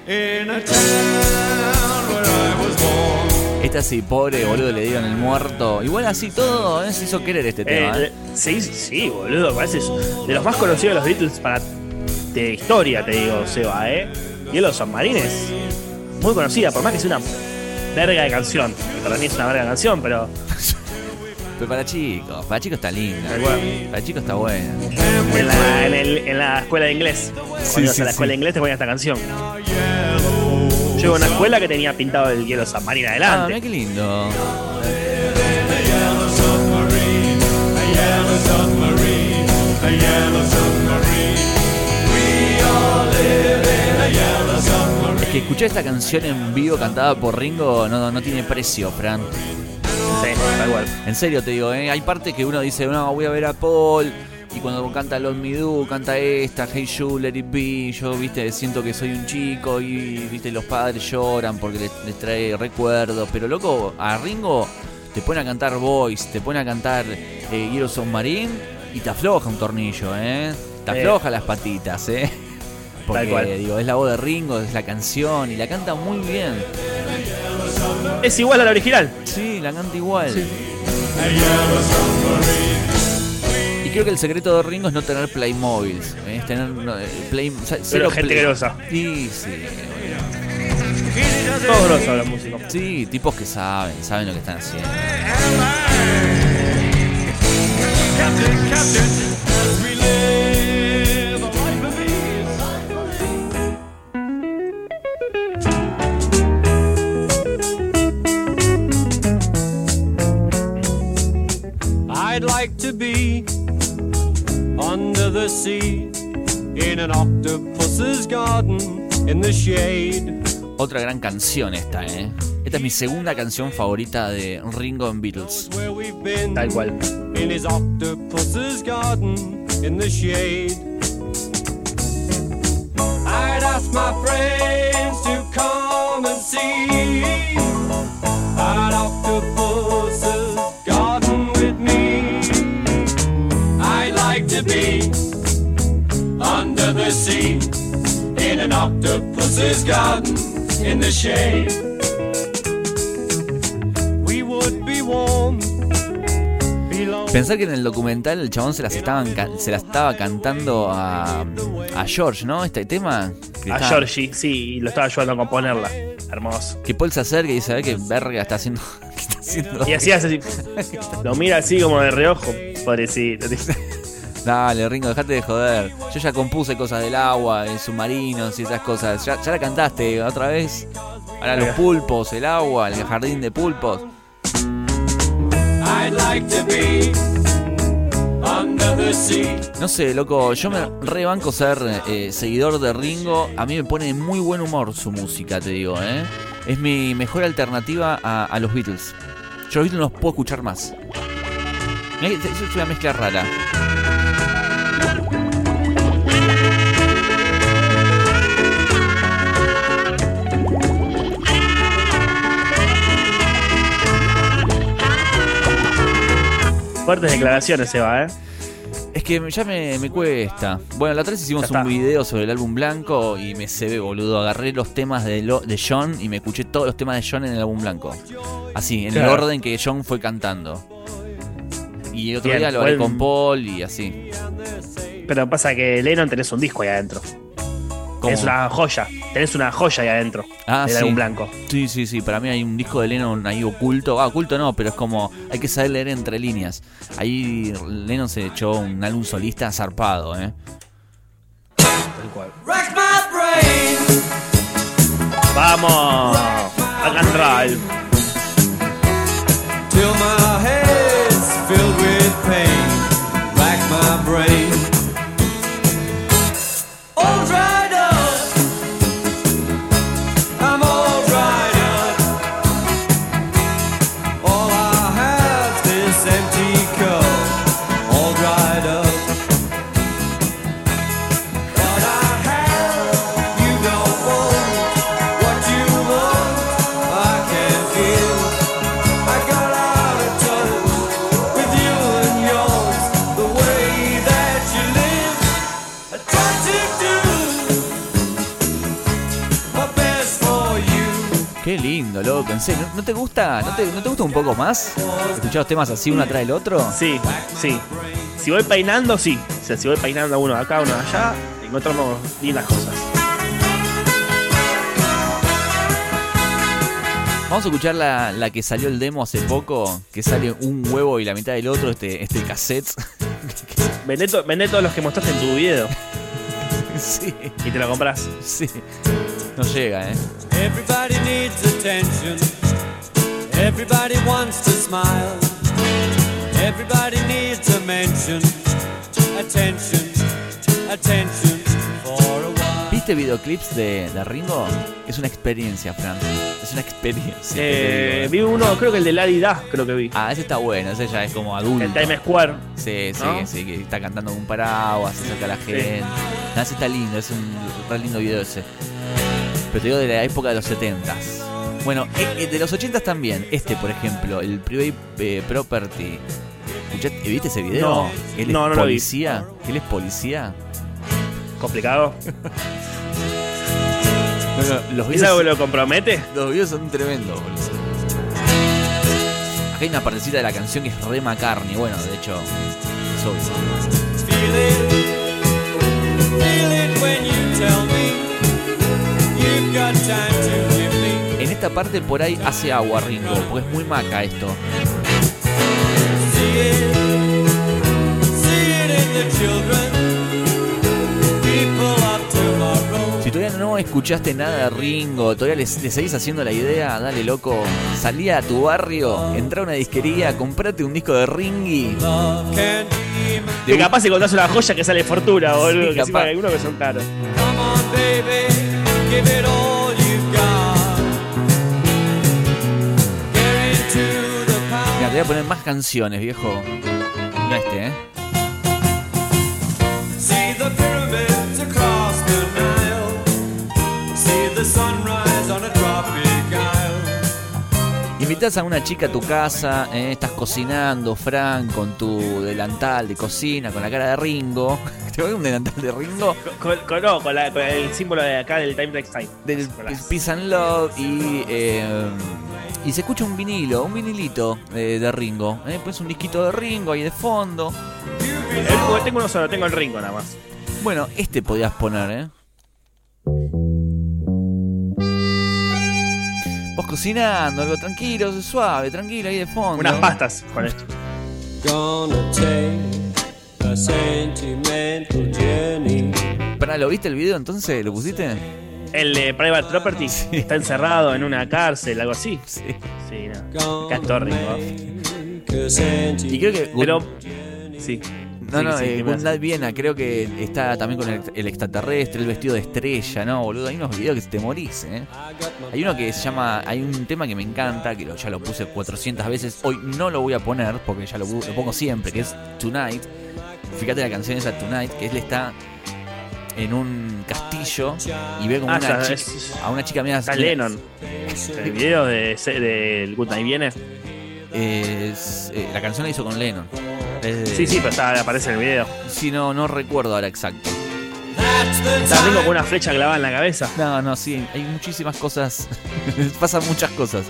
[SPEAKER 4] In a town where I was born.
[SPEAKER 2] Este así, pobre boludo, le dieron el muerto. Igual así todo, ¿eh? se hizo querer este tema.
[SPEAKER 3] Eh,
[SPEAKER 2] ¿eh?
[SPEAKER 3] sí, sí, boludo, parece de los más conocidos de los Beatles para de historia, te digo, Seba, ¿eh? Y los submarines, muy conocida, por más que sea una verga de canción. que Para mí es una verga de canción, pero (laughs)
[SPEAKER 2] Pero para chicos, para chicos está linda. Para chicos está buena.
[SPEAKER 3] en la, en el- en la escuela de inglés. Cuando ibas
[SPEAKER 2] sí,
[SPEAKER 3] a la escuela de inglés te ponían esta canción. Yo iba a una escuela que tenía pintado el hielo submarino
[SPEAKER 2] Ah,
[SPEAKER 3] adelante.
[SPEAKER 2] mira qué lindo. Es que escuchar esta canción en vivo cantada por Ringo no, no tiene precio, Fran.
[SPEAKER 3] Sí, tal cual.
[SPEAKER 2] En serio te digo, ¿eh? hay partes que uno dice, no, voy a ver a Paul. Y cuando canta Lord Me Do, canta esta, Hey You, Let It Be, yo, viste, siento que soy un chico y, viste, los padres lloran porque les, les trae recuerdos. Pero, loco, a Ringo te pone a cantar Voice, te pone a cantar eh, Hero Submarine y te afloja un tornillo, ¿eh? Te
[SPEAKER 3] Sí.
[SPEAKER 2] afloja las patitas, ¿eh? Porque,
[SPEAKER 3] cual.
[SPEAKER 2] digo, es la voz de Ringo, es la canción y la canta muy bien.
[SPEAKER 3] Es igual a la original.
[SPEAKER 2] Sí, la canta igual. Y creo que el secreto de Ringo es no tener Playmobiles. ¿eh? Es tener no, eh, play, o sea,
[SPEAKER 3] Pero
[SPEAKER 2] cero
[SPEAKER 3] gente
[SPEAKER 2] play-
[SPEAKER 3] grosa.
[SPEAKER 2] Sí, sí.
[SPEAKER 3] Todos grosos los músicos.
[SPEAKER 2] Sí, tipos que saben, saben lo que están haciendo. Otra gran canción esta, ¿eh? Esta es mi segunda canción favorita de Ringo en Beatles.
[SPEAKER 4] Where we've been
[SPEAKER 3] Tal cual.
[SPEAKER 4] in his octopus's garden in the shade. I'd ask my friends to come and see an octopus's garden with me. I'd like to be under the sea in an octopus's garden in the shade. We would be warm. below
[SPEAKER 2] Pensar que en el documental el chabón se las estaban se la estaba cantando a, a George, ¿no? Este tema.
[SPEAKER 3] A
[SPEAKER 2] está-
[SPEAKER 3] Georgie, sí, y lo estaba ayudando a componerla. Hermoso.
[SPEAKER 2] Que Paul se acerca y dice, "Ve qué verga está haciendo? (laughs) ¿Qué está haciendo?
[SPEAKER 3] Y así hace así. (laughs) Lo mira así como de reojo. Pobrecito.
[SPEAKER 2] Dale, Ringo, dejate de joder. Yo ya compuse cosas del agua, en submarinos y esas cosas. Ya, ya la cantaste otra vez. Ahora los
[SPEAKER 3] Mira.
[SPEAKER 2] pulpos, el agua, el jardín de pulpos.
[SPEAKER 4] I'd like to be under the sea.
[SPEAKER 2] No sé, loco, yo me rebanco ser eh, seguidor de Ringo. A mí me pone de muy buen humor su música, te digo, ¿eh? Es mi mejor alternativa a, a los Beatles. Yo los Beatles no los puedo escuchar más. Es una mezcla rara.
[SPEAKER 3] Fuertes declaraciones, Eva, ¿eh?
[SPEAKER 2] Es que ya me, me cuesta. Bueno, la otra vez hicimos un video sobre el álbum blanco y me se ve, boludo. Agarré los temas de, lo- de John y me escuché todos los temas de John en el álbum blanco. Así, en
[SPEAKER 3] Claro.
[SPEAKER 2] el orden que John fue cantando. Y el otro
[SPEAKER 3] Bien,
[SPEAKER 2] día lo
[SPEAKER 3] buen-
[SPEAKER 2] con Paul y así.
[SPEAKER 3] Pero pasa que Lennon tenés un disco ahí adentro.
[SPEAKER 2] ¿Cómo?
[SPEAKER 3] Es una joya. Tenés una joya ahí adentro.
[SPEAKER 2] Ah,
[SPEAKER 3] del
[SPEAKER 2] sí.
[SPEAKER 3] álbum blanco.
[SPEAKER 2] Sí, sí, sí. Para mí hay un disco de Lennon ahí oculto. Ah, oculto no, pero es como. Hay que saber leer entre líneas. Ahí Lennon se echó un álbum solista zarpado, ¿eh?
[SPEAKER 3] Tal cual.
[SPEAKER 4] Rack my brain.
[SPEAKER 3] Vamos. Rock and roll.
[SPEAKER 4] till my head's filled with pain.
[SPEAKER 2] Lindo, loco. En serio, ¿no te gusta? ¿No te, no te gusta un poco más? ¿Escuchar los temas así uno atrás del otro?
[SPEAKER 3] Sí, sí. Si voy peinando, sí. O sea, si voy peinando uno de acá, uno de allá, encontramos lindas cosas.
[SPEAKER 2] Vamos a escuchar la, la que salió el demo hace poco, que sale un huevo y la mitad del otro, este, este cassette. (laughs)
[SPEAKER 3] Vendé, to- vendé todos los que mostraste en tu video
[SPEAKER 2] sí,
[SPEAKER 3] y te lo compras.
[SPEAKER 2] sí. No llega, ¿eh?
[SPEAKER 4] Everybody needs attention. Everybody wants to smile. Everybody needs a mention. Attention, attention for a while.
[SPEAKER 2] ¿Viste videoclips de, de Ringo? Es una experiencia, Fran. Es una experiencia.
[SPEAKER 3] Eh,
[SPEAKER 2] digo,
[SPEAKER 3] vi uno, creo que el de Lady Da, creo que vi.
[SPEAKER 2] Ah, ese está bueno, ese ya es como adulto.
[SPEAKER 3] El Times Square.
[SPEAKER 2] Sí, sí,
[SPEAKER 3] ¿No?
[SPEAKER 2] sí, que está cantando un paraguas, se saca a la gente. No, ese está lindo, es un re lindo video ese. Pero te digo de la época de los 70s. Bueno, eh, eh, de los 80s también. Este, por ejemplo, el Private eh, Property. ¿Escuchaste- ¿Viste ese video?
[SPEAKER 3] No,
[SPEAKER 2] ¿Él es
[SPEAKER 3] no, no lo vi.
[SPEAKER 2] policía? ¿Él es policía?
[SPEAKER 3] Complicado. (laughs)
[SPEAKER 2] Bueno, los
[SPEAKER 3] ¿Es algo que lo compromete?
[SPEAKER 2] Los videos son tremendos, boludo. Acá hay una partecita de la canción que es re McCartney. Bueno, de hecho, es obvio.
[SPEAKER 4] Feel it, feel it when you tell me you've got time to give me.
[SPEAKER 2] En esta parte por ahí hace agua Ringo, porque es muy maca esto.
[SPEAKER 4] See it, see it in the children.
[SPEAKER 2] Si todavía no escuchaste nada de Ringo, todavía le, seguís haciendo la idea, dale loco, salí a tu barrio, entra a una disquería, comprate un disco de Ringy.
[SPEAKER 3] Que capaz encontrás una joya que sale fortuna, boludo.
[SPEAKER 2] Sí,
[SPEAKER 3] que hay algunos que son caros.
[SPEAKER 4] Come on, baby, give it all you've got. Get into the
[SPEAKER 2] Mira, te voy a poner más canciones, viejo. Mira este, ¿eh? Invitas a una chica a tu casa, ¿eh? estás cocinando, Frank, con tu delantal de cocina, con la cara de Ringo. (laughs) ¿Te voy un delantal de Ringo?
[SPEAKER 3] Con, con- no, con, la- con el símbolo de acá del Time Next Time.
[SPEAKER 2] Del Peace and Love y. eh, y se escucha un vinilo, un vinilito eh, de Ringo. ¿eh? Pues un disquito de Ringo ahí de fondo.
[SPEAKER 3] El tengo uno solo, tengo el Ringo nada más.
[SPEAKER 2] Bueno, este podías poner, ¿eh? Vos cocinando, algo tranquilo, suave, tranquilo, ahí de fondo.
[SPEAKER 3] Unas pastas con esto.
[SPEAKER 5] Gonna take a sentimental journey.
[SPEAKER 2] Pará, ¿lo viste el video entonces? ¿Lo pusiste?
[SPEAKER 3] El de Private Property está encerrado en una cárcel, algo así.
[SPEAKER 2] Sí.
[SPEAKER 3] Sí, no.
[SPEAKER 5] Sentimental
[SPEAKER 2] Y creo que.
[SPEAKER 3] Pero. Sí.
[SPEAKER 2] No,
[SPEAKER 3] Sí,
[SPEAKER 2] no,
[SPEAKER 3] sí,
[SPEAKER 2] eh, Viena creo que está también con el, el extraterrestre, el vestido de estrella, ¿no, boludo? Hay unos videos que te morís, ¿eh? Hay uno que se llama, hay un tema que me encanta, que ya lo puse 400 veces, hoy no lo voy a poner porque ya lo, pongo siempre, que es Tonight. Fíjate la canción esa Tonight, que él está en un castillo y ve como
[SPEAKER 3] Ah,
[SPEAKER 2] una chica, a una chica mira,
[SPEAKER 3] Está Lennon. El video de, del Good Night viene.
[SPEAKER 2] es- eh, la canción la hizo con Lennon. Es de-
[SPEAKER 3] Sí, sí, pero está, aparece en el video.
[SPEAKER 2] Sí, no, no recuerdo ahora exacto.
[SPEAKER 3] Está Ringo
[SPEAKER 4] time.
[SPEAKER 3] con una flecha clavada en la cabeza.
[SPEAKER 2] No, no, sí, hay muchísimas cosas. (laughs) Pasan muchas cosas.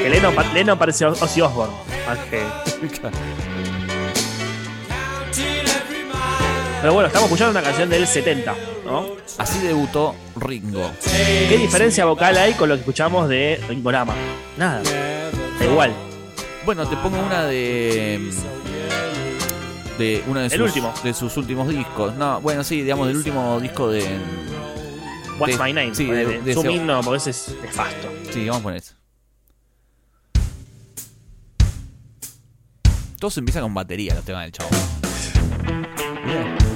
[SPEAKER 3] Que Lennon, pa- Lennon parece Ozzy Osbourne. Pero bueno, estamos escuchando una canción del 70, ¿no?
[SPEAKER 2] Así debutó Ringo.
[SPEAKER 3] ¿Qué diferencia vocal hay con lo que escuchamos de Ringorama? Nada. Da igual.
[SPEAKER 2] Bueno, te pongo una de. De uno de
[SPEAKER 3] El
[SPEAKER 2] sus,
[SPEAKER 3] último.
[SPEAKER 2] de sus últimos discos. No, bueno, sí, digamos, del último disco de.
[SPEAKER 3] What's
[SPEAKER 2] De-
[SPEAKER 3] My Name.
[SPEAKER 2] sí, de- de
[SPEAKER 3] Zoom in no, porque ese es nefasto.
[SPEAKER 2] Sí, vamos a poner eso. Todos empiezan con batería los temas del chavo. Bien.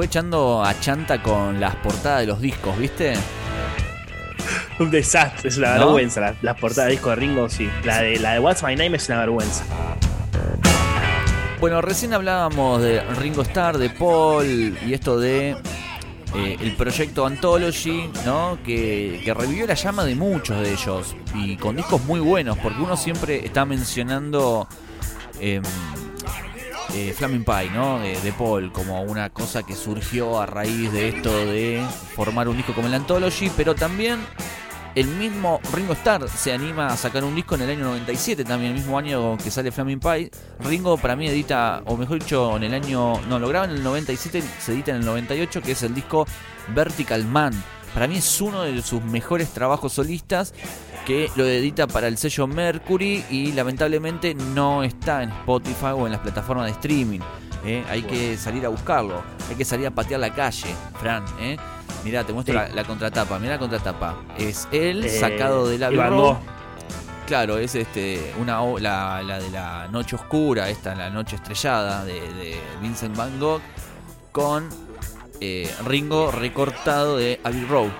[SPEAKER 2] Fue echando a chanta con las portadas de los discos, viste?
[SPEAKER 3] Un desastre, es una
[SPEAKER 2] ¿No?
[SPEAKER 3] vergüenza. La, la portada de disco de Ringo, sí. La de, la de What's My Name es una vergüenza.
[SPEAKER 2] Bueno, recién hablábamos de Ringo Starr, de Paul y esto de eh, el proyecto Anthology, ¿no? Que, que revivió la llama de muchos de ellos y con discos muy buenos, porque uno siempre está mencionando eh, eh, Flaming Pie, ¿no? De, Paul como una cosa que surgió a raíz de esto de formar un disco como el Anthology, pero también el mismo Ringo Starr se anima a sacar un disco en el año 97, también el mismo año que sale Flaming Pie. Ringo para mí edita, o mejor dicho, en el año, no, lo graba en el 97, se edita en el 98, que es el disco Vertical Man. Para mí es uno de sus mejores trabajos solistas que lo edita para el sello Mercury y lamentablemente no está en Spotify o en las plataformas de streaming. ¿eh? Hay que salir a buscarlo, hay que salir a patear la calle, Fran. ¿eh? Mirá, te muestro
[SPEAKER 3] Sí.
[SPEAKER 2] la, la contratapa. Mirá la contratapa. Es él
[SPEAKER 3] Eh,
[SPEAKER 2] sacado de la. Claro, es este una la, la de la noche oscura, esta la noche estrellada de, de Vincent Van Gogh con eh, Ringo recortado de Abbey Road.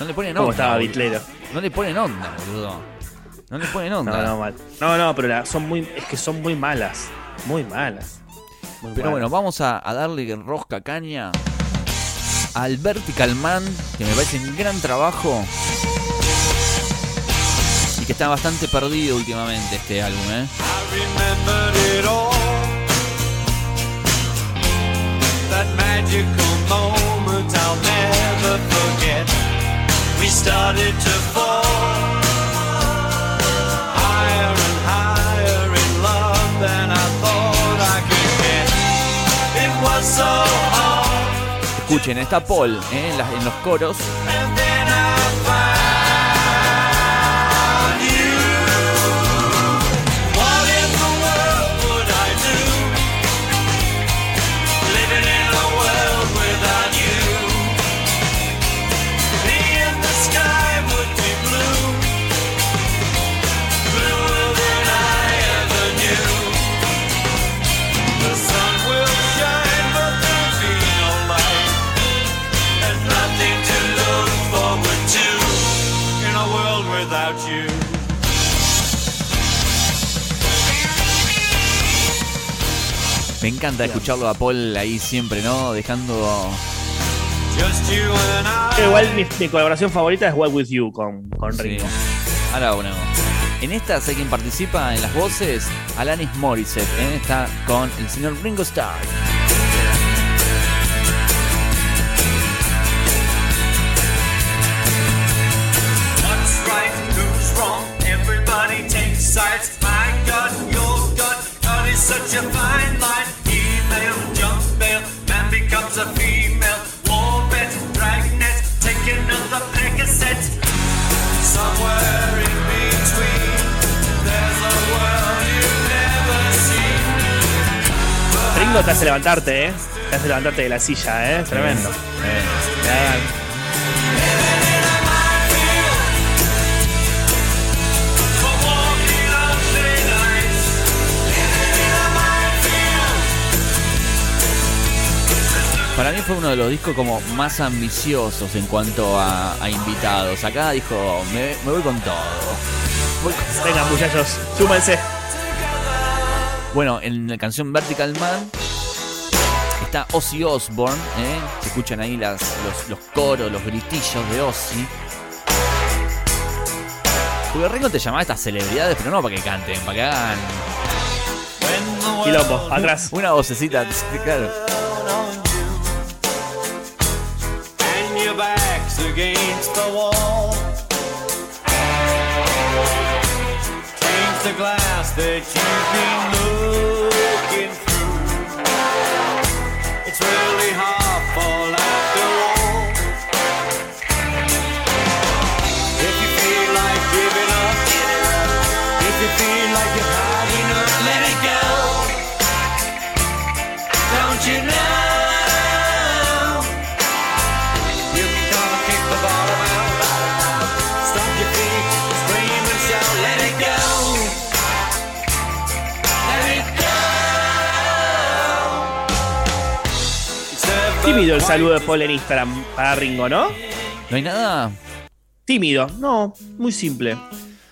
[SPEAKER 2] No le ponen
[SPEAKER 3] ¿Cómo
[SPEAKER 2] onda.
[SPEAKER 3] estaba
[SPEAKER 2] boludo.
[SPEAKER 3] Bitlero?
[SPEAKER 2] No le ponen onda, boludo. No le ponen onda.
[SPEAKER 3] No, no, mal. No, no, pero la- son muy, es que son muy malas. Muy malas. Muy
[SPEAKER 2] Pero
[SPEAKER 3] malas.
[SPEAKER 2] bueno, vamos a, a darle rosca caña al Vertical Man, que me parece un gran trabajo. Y que está bastante perdido últimamente este álbum, ¿eh?
[SPEAKER 4] I
[SPEAKER 2] Escuchen, está Paul ¿eh? en, los coros. Encanta escucharlo a Paul ahí siempre, ¿no? Dejando.
[SPEAKER 3] Igual mi, mi colaboración favorita es Walk With You con, con
[SPEAKER 2] Sí.
[SPEAKER 3] Ringo.
[SPEAKER 2] Ahora bueno. En esta sé quien participa en las voces. Alanis Morissette. ¿eh? Está con el señor Ringo Starr.
[SPEAKER 4] What's right, who's wrong? Everybody takes sides. My God, your God, God is such a fine line. Email, jump bail, man becomes a female. War bet, dragnet, take another Percocet. Somewhere in between, there's a world you've never seen.
[SPEAKER 3] Ringo te hace levantarte, ¿eh? Te hace levantarte de la silla, ¿eh? Tremendo. Te
[SPEAKER 2] Para mí fue uno de los discos como más ambiciosos en cuanto a, a invitados. Acá dijo, me, me voy con todo. Voy con-
[SPEAKER 3] Venga, muchachos, súmense.
[SPEAKER 2] Bueno, en la canción Vertical Man está Ozzy Osbourne. ¿eh? Se escuchan ahí las, los, los coros, los gritillos de Ozzy. Ringo te llamaba a estas celebridades, pero no para que canten, para que hagan
[SPEAKER 3] Quilombo, atrás.
[SPEAKER 2] una vocecita. (laughs) Claro.
[SPEAKER 4] Against the wall. Change the glass that you've been looking through. It's really half full
[SPEAKER 3] Tímido el saludo de Paul en Instagram para Ringo, ¿no?
[SPEAKER 2] ¿No hay nada?
[SPEAKER 3] Tímido, no, muy simple.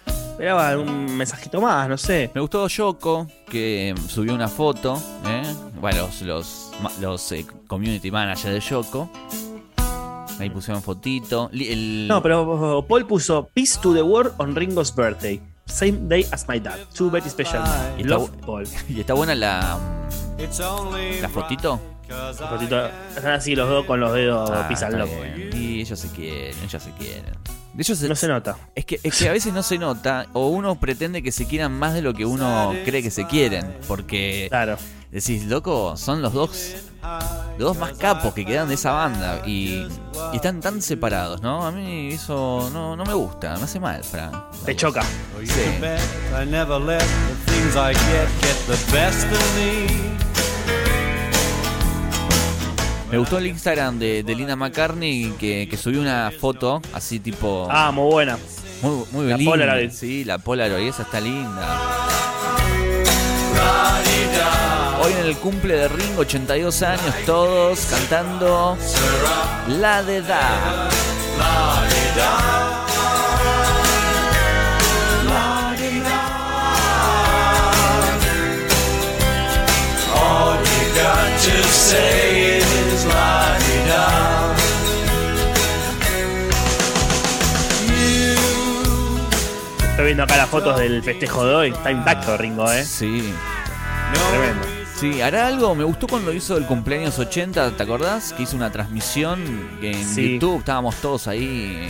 [SPEAKER 3] Esperaba un mensajito más, no sé.
[SPEAKER 2] Me gustó Yoko, que subió una foto. ¿eh? Bueno, los, los, eh, community managers de Yoko. Ahí pusieron fotito. El-
[SPEAKER 3] No, pero Paul puso Peace to the world on Ringo's birthday. Same day as my dad. Two very special.
[SPEAKER 2] Y
[SPEAKER 3] Love
[SPEAKER 2] está
[SPEAKER 3] Paul. (laughs)
[SPEAKER 2] Y está buena la,
[SPEAKER 4] It's only
[SPEAKER 2] la fotito.
[SPEAKER 3] Están así los dos con los dedos
[SPEAKER 2] Ah,
[SPEAKER 3] pisan loco.
[SPEAKER 2] Y ellos se quieren, ellos se quieren. De ellos se-
[SPEAKER 3] No se nota.
[SPEAKER 2] es, que, es que a veces no se nota o uno pretende que se quieran más de lo que uno cree que se quieren. Porque
[SPEAKER 3] Claro.
[SPEAKER 2] decís, loco, son los dos los dos más capos que quedan de esa banda y, y están tan separados, ¿no? A mí eso no, no me gusta, me hace mal, Fran.
[SPEAKER 3] Te choca.
[SPEAKER 2] Sí.
[SPEAKER 4] Me.
[SPEAKER 2] Gustó el Instagram de, de Linda McCartney que, que subió una foto así tipo
[SPEAKER 3] Ah, muy buena.
[SPEAKER 2] muy, muy
[SPEAKER 3] la
[SPEAKER 2] linda.
[SPEAKER 3] Polaroid.
[SPEAKER 2] Sí, la Polaroid, esa está linda. Hoy en el cumple de Ringo, 82 años, todos cantando La de Da.
[SPEAKER 4] To say is
[SPEAKER 3] Estoy viendo acá las fotos del festejo de hoy. Está intacto Ringo, eh.
[SPEAKER 2] Sí.
[SPEAKER 3] Tremendo.
[SPEAKER 2] Sí, hará algo. Me gustó cuando hizo el cumpleaños 80, ¿te acordás? Que hizo una transmisión en
[SPEAKER 3] Sí.
[SPEAKER 2] YouTube estábamos todos ahí eh,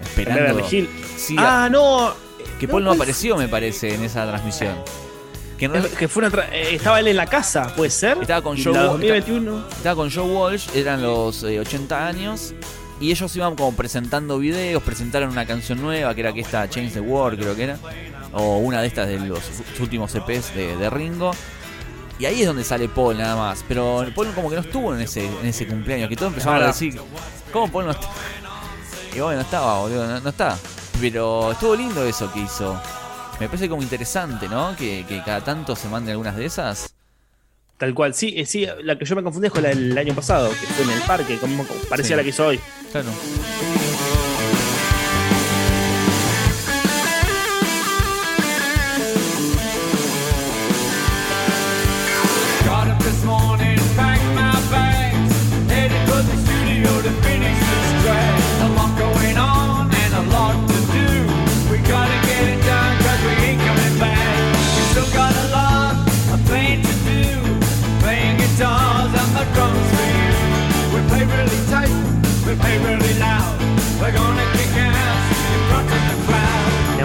[SPEAKER 3] En
[SPEAKER 2] esperando.
[SPEAKER 3] Beverly Hills.
[SPEAKER 2] Sí,
[SPEAKER 3] ah, no.
[SPEAKER 2] que Paul no
[SPEAKER 3] pues,
[SPEAKER 2] apareció, me parece, en esa transmisión. Que en
[SPEAKER 3] es-
[SPEAKER 2] realidad
[SPEAKER 3] Que fue una tra- eh, estaba él en la casa, ¿puede ser?
[SPEAKER 2] Estaba con
[SPEAKER 3] Y
[SPEAKER 2] Joe
[SPEAKER 3] la
[SPEAKER 2] Wa-
[SPEAKER 3] 2021.
[SPEAKER 2] estaba con Joe Walsh, eran los eh, 80 años. Y ellos iban como presentando videos, presentaron una canción nueva, que era que esta Change the World, creo que era. O una de estas de los últimos EPs de, de Ringo. Y ahí es donde sale Paul nada más. Pero Paul como que no estuvo en ese, en ese cumpleaños, que todos empezaron a decir, ¿cómo Paul no está? Y bueno, no estaba, boludo, no, no está. Pero estuvo lindo eso que hizo. Me parece como interesante, ¿no? Que, que cada tanto se mande algunas de esas.
[SPEAKER 3] Tal cual, sí, eh, sí, la que yo me confundí es con la del año pasado, que fue en el parque, como, como parecía
[SPEAKER 2] Sí.
[SPEAKER 3] la que hizo hoy.
[SPEAKER 2] Claro.
[SPEAKER 6] Got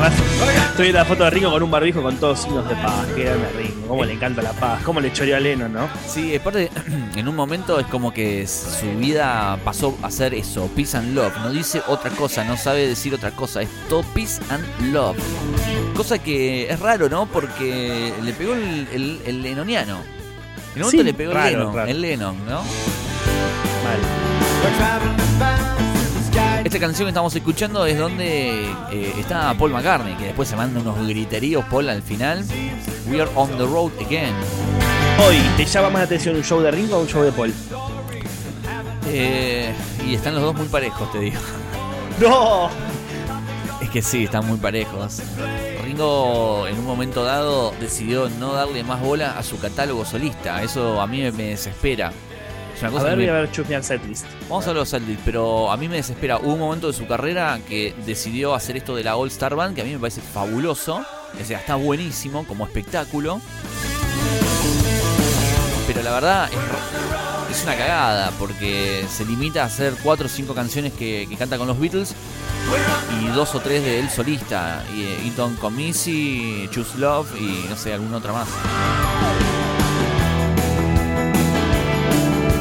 [SPEAKER 3] estoy viendo la foto de Ringo con un barbijo con todos signos de paz. Qué grande Ringo, cómo le encanta la paz, cómo le choreó a Leno, ¿no?
[SPEAKER 2] Sí, aparte, (clears throat) en un momento es como que su vida pasó a ser eso, peace and love. No dice otra cosa, no sabe decir otra cosa, es todo peace and love. Cosa que es raro, ¿no? Porque le pegó el, el, el lenoniano. En un momento
[SPEAKER 3] Sí,
[SPEAKER 2] le pegó
[SPEAKER 3] raro,
[SPEAKER 2] el Lennon,
[SPEAKER 3] raro.
[SPEAKER 2] el Lennon, ¿no?
[SPEAKER 3] Mal.
[SPEAKER 2] Esta canción que estamos escuchando es donde eh, está Paul McCartney, que después se manda unos griteríos Paul al final. We are on the road again.
[SPEAKER 3] Hoy, ¿te llama más la atención un show de Ringo o un show de Paul?
[SPEAKER 2] Eh, y están los dos muy parejos, te digo. (laughs)
[SPEAKER 3] ¡No!
[SPEAKER 2] Es que sí, están muy parejos. Ringo en un momento dado decidió no darle más bola a su catálogo solista. Eso a mí me, me desespera. Es una
[SPEAKER 3] A ver,
[SPEAKER 2] que
[SPEAKER 3] voy
[SPEAKER 2] me-
[SPEAKER 3] a ver Chusmear Setlist.
[SPEAKER 2] Vamos a hablar de Saltis, pero a mí me desespera. Hubo un momento de su carrera que decidió hacer esto de la All Star Band, que a mí me parece fabuloso. O sea, está buenísimo como espectáculo. Pero la verdad es, es una cagada, porque se limita a hacer cuatro o cinco canciones que, que canta con los Beatles y dos o tres de él solista. Y eh, Eaton Comisi, Choose Love y no sé, alguna otra más.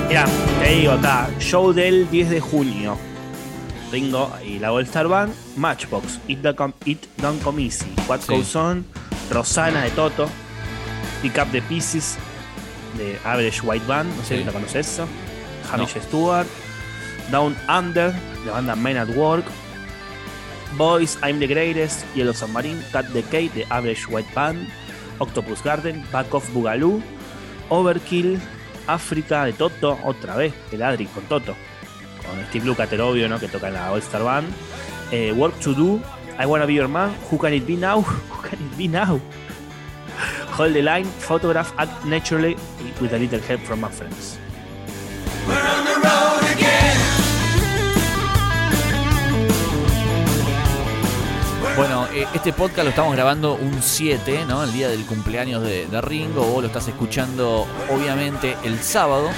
[SPEAKER 3] Mira, te digo acá, show del 10 de junio. Ringo y la All Star Band, Matchbox, It Don't Come, It Don't Come Easy, What
[SPEAKER 2] Sí.
[SPEAKER 3] Goes On, Rosana de Toto, Pick Up the Pieces de Average White Band, no sé
[SPEAKER 2] Sí.
[SPEAKER 3] si la conoces eso, Hamish Stewart, Down Under de banda Men at Work, Boys, I'm the Greatest, Yellow Submarine, Cut the Cake de Average White Band, Octopus Garden, Back of Boogaloo, Overkill, África de Toto, otra vez, el Adri con Toto, con Steve Lukather, obvio, ¿no? Que toca en la All Star Band. Eh, Work to Do, I Wanna Be Your Man, Who Can It Be Now? (laughs) Who Can It Be Now? Hold the Line, Photograph, Act Naturally, with a little help from my friends.
[SPEAKER 2] Bueno, eh, este podcast lo estamos grabando un 7, ¿no? El día del cumpleaños de, de Ringo. Vos lo estás escuchando, obviamente, el sábado.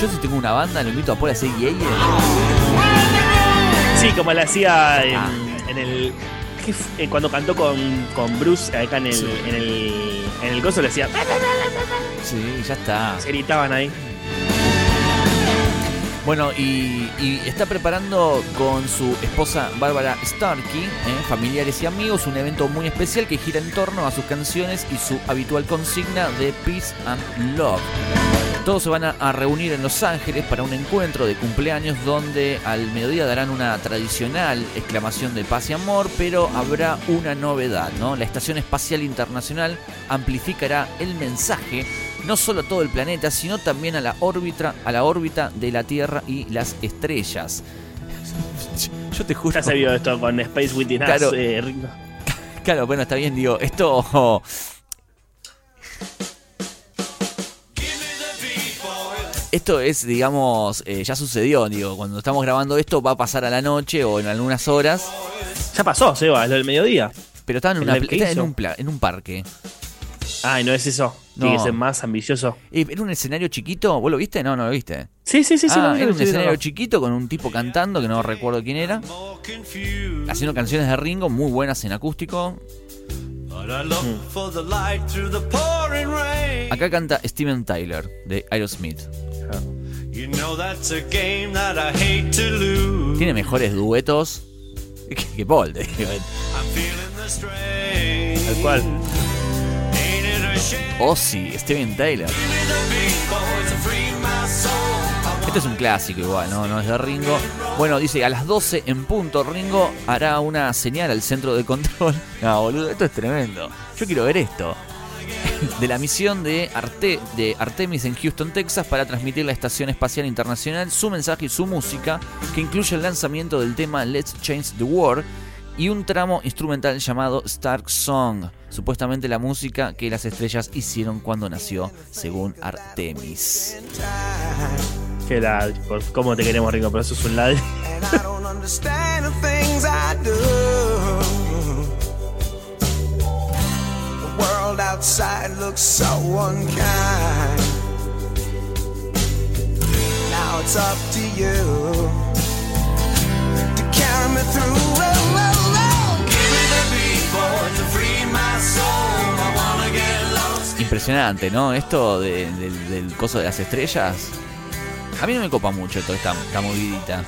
[SPEAKER 2] Yo si tengo una banda, lo invito a Paul a hacer Yeye.
[SPEAKER 3] Sí, como le hacía en,
[SPEAKER 2] Ah.
[SPEAKER 3] en el. ¿qué f- eh, cuando cantó con, con Bruce acá en el,
[SPEAKER 2] Sí.
[SPEAKER 3] en el. En el coso le hacía.
[SPEAKER 2] Sí, ya está.
[SPEAKER 3] Se gritaban ahí.
[SPEAKER 2] Bueno, y, está preparando con su esposa Bárbara Starkey, ¿eh? familiares y amigos, un evento muy especial que gira en torno a sus canciones y su habitual consigna de Peace and Love. Todos se van a, a reunir en Los Ángeles para un encuentro de cumpleaños donde al mediodía darán una tradicional exclamación de paz y amor, pero habrá una novedad, ¿no? La Estación Espacial Internacional amplificará el mensaje no solo a todo el planeta, sino también a la órbita, a la órbita de la Tierra y las estrellas. (laughs) Yo te juro.
[SPEAKER 3] Ya se vio esto con Space Within Us,
[SPEAKER 2] Claro.
[SPEAKER 3] eh, Ringo. (laughs)
[SPEAKER 2] Claro, bueno, está bien, digo, esto. Esto es, digamos, eh, ya sucedió, digo, cuando estamos grabando esto va a pasar a la noche o en algunas horas,
[SPEAKER 3] Ya pasó, Seba, es lo del mediodía.
[SPEAKER 2] pero estaban en,
[SPEAKER 3] ¿El
[SPEAKER 2] una, en, un en un parque.
[SPEAKER 3] Ay, no es eso.
[SPEAKER 2] No.
[SPEAKER 3] Tiene que ser más ambicioso.
[SPEAKER 2] ¿Era un escenario chiquito? ¿Vos lo viste? No, no lo viste.
[SPEAKER 3] Sí, sí, sí, sí.
[SPEAKER 2] ah,
[SPEAKER 3] lo vi,
[SPEAKER 2] era
[SPEAKER 3] lo
[SPEAKER 2] un escenario chiquito con un tipo cantando que no recuerdo quién era, haciendo canciones de Ringo muy buenas en acústico.
[SPEAKER 4] But I look for the light through the pouring rain.
[SPEAKER 2] Acá canta Steven Tyler de Aerosmith. Tiene mejores duetos que, (laughs) que Paul.
[SPEAKER 3] Tal cual.
[SPEAKER 4] My soul. I
[SPEAKER 2] Este es un clásico igual, ¿no? No es de Ringo. Bueno, dice, a las 12 en punto, Ringo hará una señal al centro de control. (laughs) No, boludo, esto es tremendo. Yo quiero ver esto. (laughs) De la misión de, Arte, de Artemis en Houston, Texas, para transmitir la Estación Espacial Internacional su mensaje y su música, que incluye el lanzamiento del tema Let's Change the World y un tramo instrumental llamado Stark Song, supuestamente la música que las estrellas hicieron cuando nació, según Artemis.
[SPEAKER 3] Qué ladri, cómo te queremos, Ringo, pero eso es un ladri.
[SPEAKER 7] and I don't understand the things I do. The world outside looks so unkind. Now it's up to you to carry me through.
[SPEAKER 2] Impresionante, ¿no? Esto de- del, del coso de las estrellas. A mí no me copa mucho toda esta, esta movidita.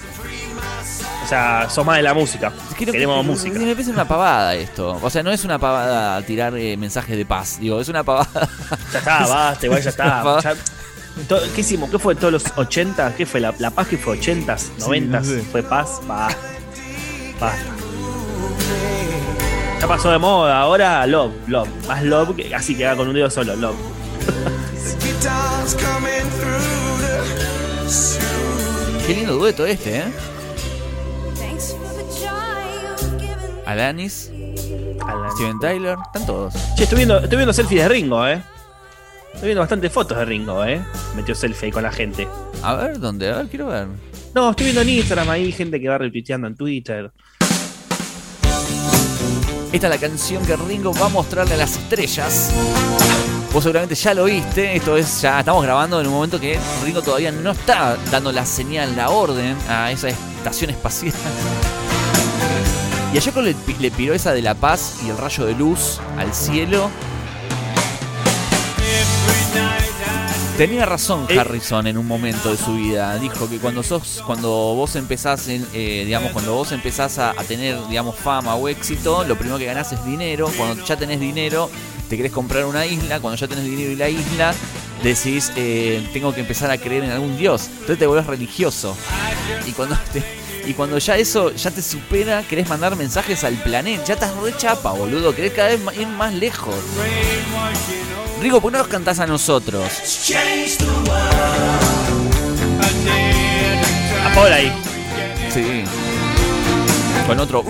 [SPEAKER 3] O sea, sos más de la música.
[SPEAKER 2] Creo que-
[SPEAKER 3] Queremos música.
[SPEAKER 2] Me parece una pavada esto. O sea, no es una pavada tirar eh, mensajes de paz. Digo, es una pavada.
[SPEAKER 3] Ya está, (laughs) basta, igual ya está. Ya- to- ¿Qué hicimos? ¿Qué fue todos los 80? ¿Qué fue? ¿La, la paz que fue 80s, 90s?
[SPEAKER 2] no sé.
[SPEAKER 3] ¿Fue paz? Va. Basta. Ya pasó de moda, ahora love, love. Más love, que así queda con un dedo solo, love.
[SPEAKER 2] Qué lindo dueto este, ¿eh? Alanis,
[SPEAKER 3] Alan.
[SPEAKER 2] Steven Tyler, están todos.
[SPEAKER 3] Che, estoy viendo, estoy viendo selfies de Ringo, eh. Estoy viendo bastantes fotos de Ringo, eh. Metió selfie ahí con la gente.
[SPEAKER 2] A ver, ¿dónde? A ver, quiero ver.
[SPEAKER 3] No, estoy viendo en Instagram ahí gente que va retuiteando en Twitter.
[SPEAKER 2] Esta es la canción que Ringo va a mostrarle a las estrellas. Vos seguramente ya lo viste, esto es ya estamos grabando en un momento que Ringo todavía no está dando la señal, la orden a esa estación espacial. Y ayer cuando le, le piró esa de la paz y el rayo de luz al cielo. Tenía razón
[SPEAKER 3] Eh.
[SPEAKER 2] Harrison en un momento de su vida. Dijo que cuando sos, cuando vos empezás, en, eh, digamos, cuando vos empezás a, a tener, digamos, fama o éxito, lo primero que ganás es dinero. Cuando ya tenés dinero, te querés comprar una isla. Cuando ya tenés dinero y la isla, decís, eh, tengo que empezar a creer en algún dios. Entonces te volvés religioso. Y cuando te- y cuando ya eso ya te supera, querés mandar mensajes al planeta. Ya estás re chapa, boludo. Querés cada vez ir más lejos. Rico, ¿por qué no nos cantás a nosotros?
[SPEAKER 3] A Paul ahí.
[SPEAKER 2] Sí. Con otro.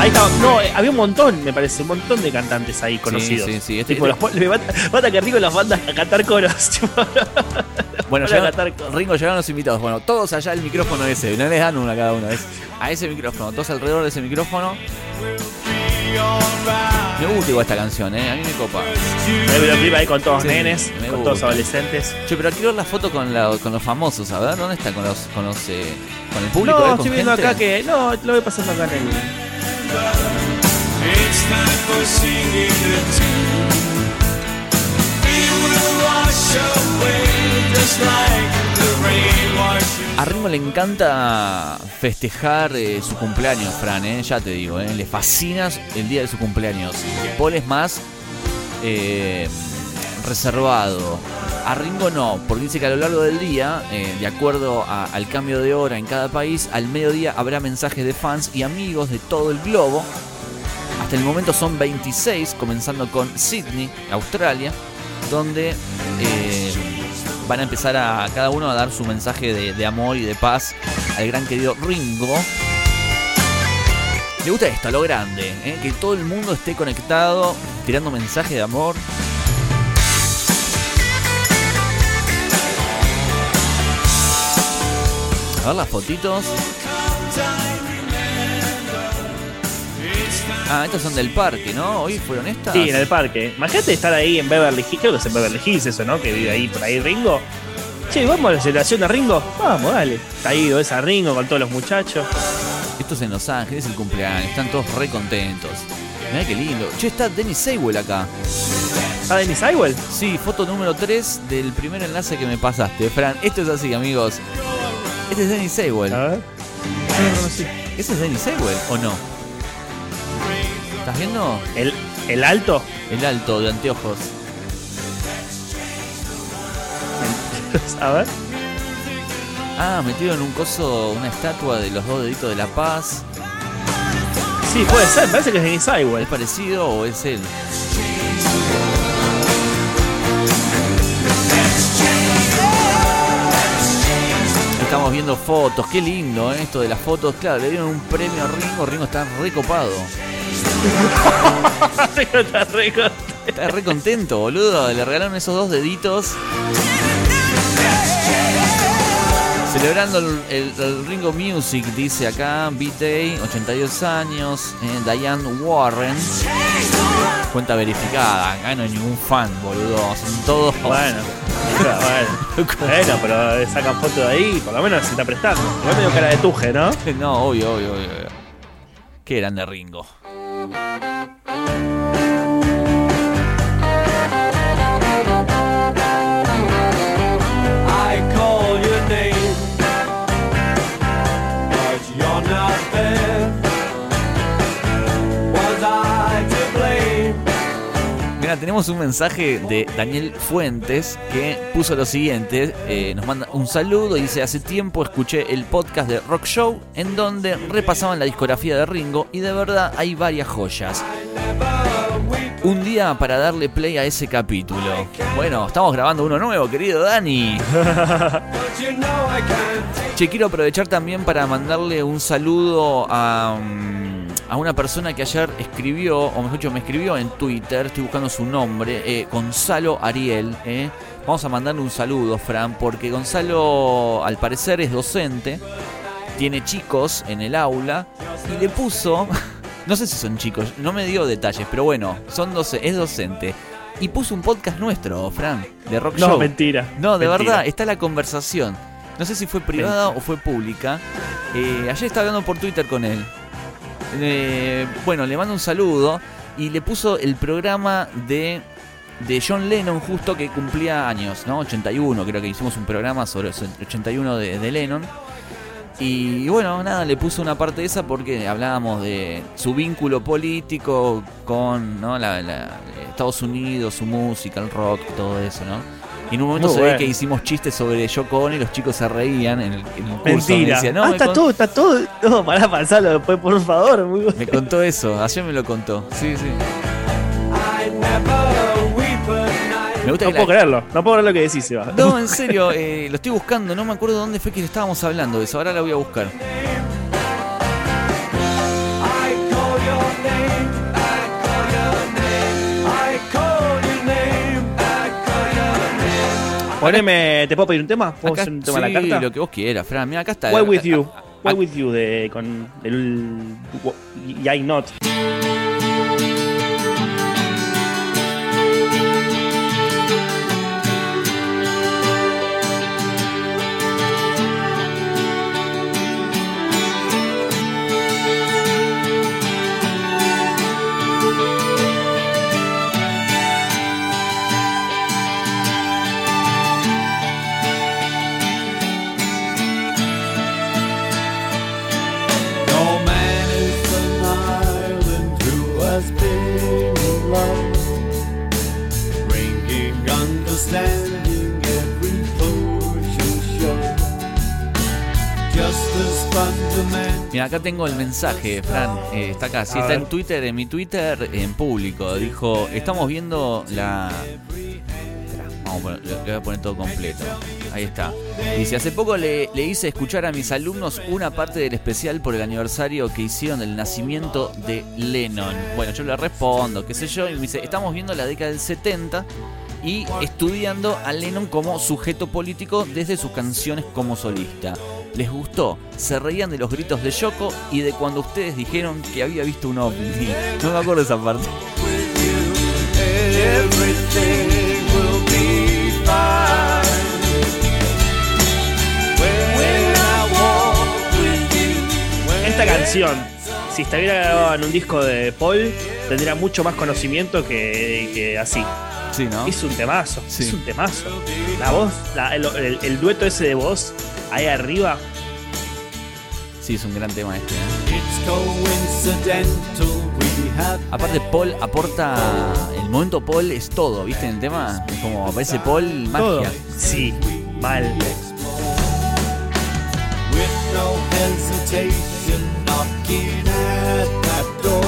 [SPEAKER 3] Ahí está. No, eh, había un montón, me parece, un montón de cantantes ahí conocidos.
[SPEAKER 2] sí, sí, este-
[SPEAKER 3] Tipo,
[SPEAKER 2] este-
[SPEAKER 3] los, bata, bata que Rico las bandas a cantar coros. (laughs) tipo.
[SPEAKER 2] Bueno, llegaron-
[SPEAKER 3] cantar coros.
[SPEAKER 2] Ringo llegaron los invitados. Bueno, todos allá el micrófono ese. No les dan uno a cada uno. Es a ese micrófono. Todos alrededor de ese micrófono. Me gusta igual esta canción, ¿eh? A mí me copa.
[SPEAKER 3] El videoclip ahí con todos
[SPEAKER 2] Sí,
[SPEAKER 3] nenes,
[SPEAKER 2] me
[SPEAKER 3] con todos
[SPEAKER 2] gusta.
[SPEAKER 3] adolescentes.
[SPEAKER 2] Che, pero quiero ver la foto con, la- con los famosos. A ver, ¿dónde está? Con los, con los, eh, con el público.
[SPEAKER 3] No,
[SPEAKER 2] eh? ¿Con
[SPEAKER 3] estoy viendo
[SPEAKER 2] gente?
[SPEAKER 3] acá que. No, lo voy pasando acá en el.
[SPEAKER 2] A Ringo le encanta festejar eh, su cumpleaños, Fran, eh, ya te digo, eh, le fascina el día de su cumpleaños. Paul es más reservado. A Ringo no, porque dice que a lo largo del día, eh, de acuerdo al cambio de hora en cada país, al mediodía habrá mensajes de fans y amigos de todo el globo. Hasta el momento son 26, comenzando con Sydney, Australia, donde eh, van a empezar a cada uno a dar su mensaje de, amor y de paz al gran querido Ringo. Me gusta esto, lo grande, ¿eh? que todo el mundo esté conectado, tirando mensajes de amor. Las fotitos. Ah, estas son del parque, ¿no? Hoy fueron estas.
[SPEAKER 3] Sí, en el parque. Imagínate estar ahí en Beverly Hills, creo que es en Beverly Hills eso, ¿no? Que vive ahí por ahí Ringo. Che, ¿vamos a la celebración de Ringo? Vamos, dale. Está ahí, ves a Ringo con todos los muchachos.
[SPEAKER 2] Esto es en Los Ángeles, el cumpleaños. Están todos re contentos. Mirá qué lindo. Che, está Dennis Seiwell acá.
[SPEAKER 3] ¿Está Dennis Seiwell?
[SPEAKER 2] Sí, foto número 3 del primer enlace que me pasaste, Fran. Esto es así, amigos. Este es Dennis Seiwell.
[SPEAKER 3] A ver. No lo conocí.
[SPEAKER 2] ¿Ese es Dennis Seiwell o no? ¿Estás viendo?
[SPEAKER 3] ¿El, ¿El alto?
[SPEAKER 2] El alto de anteojos. (laughs)
[SPEAKER 3] A ver.
[SPEAKER 2] Ah, metido en un coso, una estatua de los dos deditos de la paz.
[SPEAKER 3] Sí, puede ser, parece que es Dennis Seiwell.
[SPEAKER 2] ¿Es parecido o es él? Estamos viendo fotos, qué lindo ¿eh? esto de las fotos. Claro, le dieron un premio a Ringo, Ringo está recopado. (laughs)
[SPEAKER 3] Ringo está re con-
[SPEAKER 2] Está re contento, boludo. Le regalaron esos dos deditos. Celebrando el, el- el Ringo Music, dice acá, B-Day, 82 años, eh, Diane Warren. Cuenta verificada, acá no hay ningún fan, boludo. Son todos.
[SPEAKER 3] Bueno, bueno. Bueno, pero sacan foto de ahí, por lo menos se está prestando. Igual medio cara de tuje, ¿no? (laughs)
[SPEAKER 2] No, obvio, obvio, obvio. obvio. Qué grande Ringo. Mira, tenemos un mensaje de Daniel Fuentes que puso lo siguiente, eh, nos manda un saludo y dice, hace tiempo escuché el podcast de Rock Show en donde repasaban la discografía de Ringo y de verdad hay varias joyas. Un día para darle play a ese capítulo. Bueno, estamos grabando uno nuevo, querido Dani. Che, quiero aprovechar también para mandarle un saludo a, mm, a una persona que ayer escribió, o mejor dicho, me escribió en Twitter, estoy buscando su nombre, eh, Gonzalo Ariel. eh. Vamos a mandarle un saludo, Fran, porque Gonzalo al parecer es docente, tiene chicos en el aula y le puso, (laughs) no sé si son chicos, no me dio detalles, pero bueno, son doce, es docente. Y puso un podcast nuestro, Fran, de Rock
[SPEAKER 3] No,
[SPEAKER 2] Show.
[SPEAKER 3] mentira.
[SPEAKER 2] No, de
[SPEAKER 3] Mentira.
[SPEAKER 2] verdad, está la conversación. No sé si fue privada o fue pública. Eh, ayer estaba hablando por Twitter con él. Eh, bueno, le mando un saludo y le puso el programa de, de John Lennon justo que cumplía años, ¿no? 81, creo que hicimos un programa sobre el 81 de, de Lennon. Y bueno, nada, le puso una parte de esa porque hablábamos de su vínculo político con ¿no? la, la- Estados Unidos, su música, el rock, todo eso, ¿no? Y en un momento
[SPEAKER 3] Muy
[SPEAKER 2] se ve
[SPEAKER 3] bueno.
[SPEAKER 2] que hicimos chistes sobre Yoko Ono y los chicos se reían en el, en el curso. Me
[SPEAKER 3] Mentira.
[SPEAKER 2] no,
[SPEAKER 3] ah,
[SPEAKER 2] me,
[SPEAKER 3] está todo, está todo. No, pará, pasalo después, por favor. Muy bueno.
[SPEAKER 2] me contó eso, ayer me lo contó. Sí, sí.
[SPEAKER 5] I never.
[SPEAKER 2] Me gusta
[SPEAKER 3] No
[SPEAKER 2] que
[SPEAKER 3] puedo
[SPEAKER 2] la-
[SPEAKER 3] creerlo. No puedo creer lo que decís, Seba.
[SPEAKER 2] No, (laughs) en serio, eh, lo estoy buscando, no me acuerdo dónde fue que estábamos hablando de eso, ahora la voy a buscar.
[SPEAKER 3] Poneme, ¿te puedo pedir un tema? ¿Puedo
[SPEAKER 2] Acá,
[SPEAKER 3] hacer un tema
[SPEAKER 2] sí,
[SPEAKER 3] la carta?
[SPEAKER 2] lo que vos quieras, Fran. Mira, acá está.
[SPEAKER 3] Why with
[SPEAKER 2] acá-
[SPEAKER 3] you. Why with you de con el Yay Not.
[SPEAKER 2] Acá tengo el mensaje, Fran. eh, está acá. Sí, está
[SPEAKER 3] ver.
[SPEAKER 2] en Twitter, en mi Twitter, en público. Dijo, estamos viendo la... Vamos a poner, voy a poner todo completo. Ahí está. Dice, hace poco le, le hice escuchar a mis alumnos una parte del especial por el aniversario que hicieron del nacimiento de Lennon. Bueno, yo le respondo, qué sé yo, y me dice, estamos viendo la década del 70 y estudiando a Lennon como sujeto político desde sus canciones como solista. Les gustó, se reían de los gritos de Yoko y de cuando ustedes dijeron que había visto un ovni. (laughs) No me acuerdo esa parte.
[SPEAKER 3] Esta canción, si estuviera grabada en un disco de Paul, tendría mucho más conocimiento que así.
[SPEAKER 2] Sí, ¿no?
[SPEAKER 3] Es un temazo,
[SPEAKER 2] Sí.
[SPEAKER 3] es un temazo. La voz, la- el, el- el dueto ese de voz, ahí arriba,
[SPEAKER 2] Sí, es un gran tema este. ¿eh? Aparte, Paul aporta. El momento Paul es todo, ¿viste? En el tema, es como aparece Paul,
[SPEAKER 3] todo.
[SPEAKER 2] magia.
[SPEAKER 3] Sí, mal.
[SPEAKER 4] with no hesitation knocking at that door.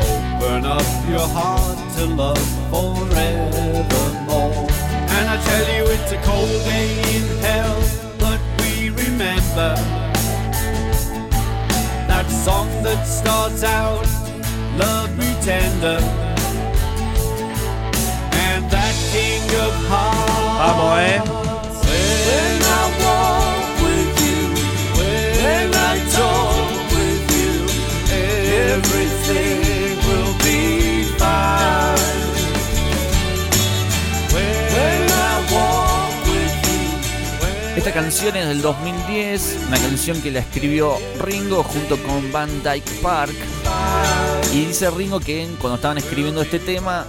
[SPEAKER 4] Open up your heart to love forevermore. And I tell you, it's a cold day in hell, but we remember that song that starts out, Love Me Tender. And that king of hearts.
[SPEAKER 3] Vamos, eh.
[SPEAKER 2] Esta canción es del 2010, una canción que la escribió Ringo junto con Van Dyke Park. Y dice Ringo que cuando estaban escribiendo este tema,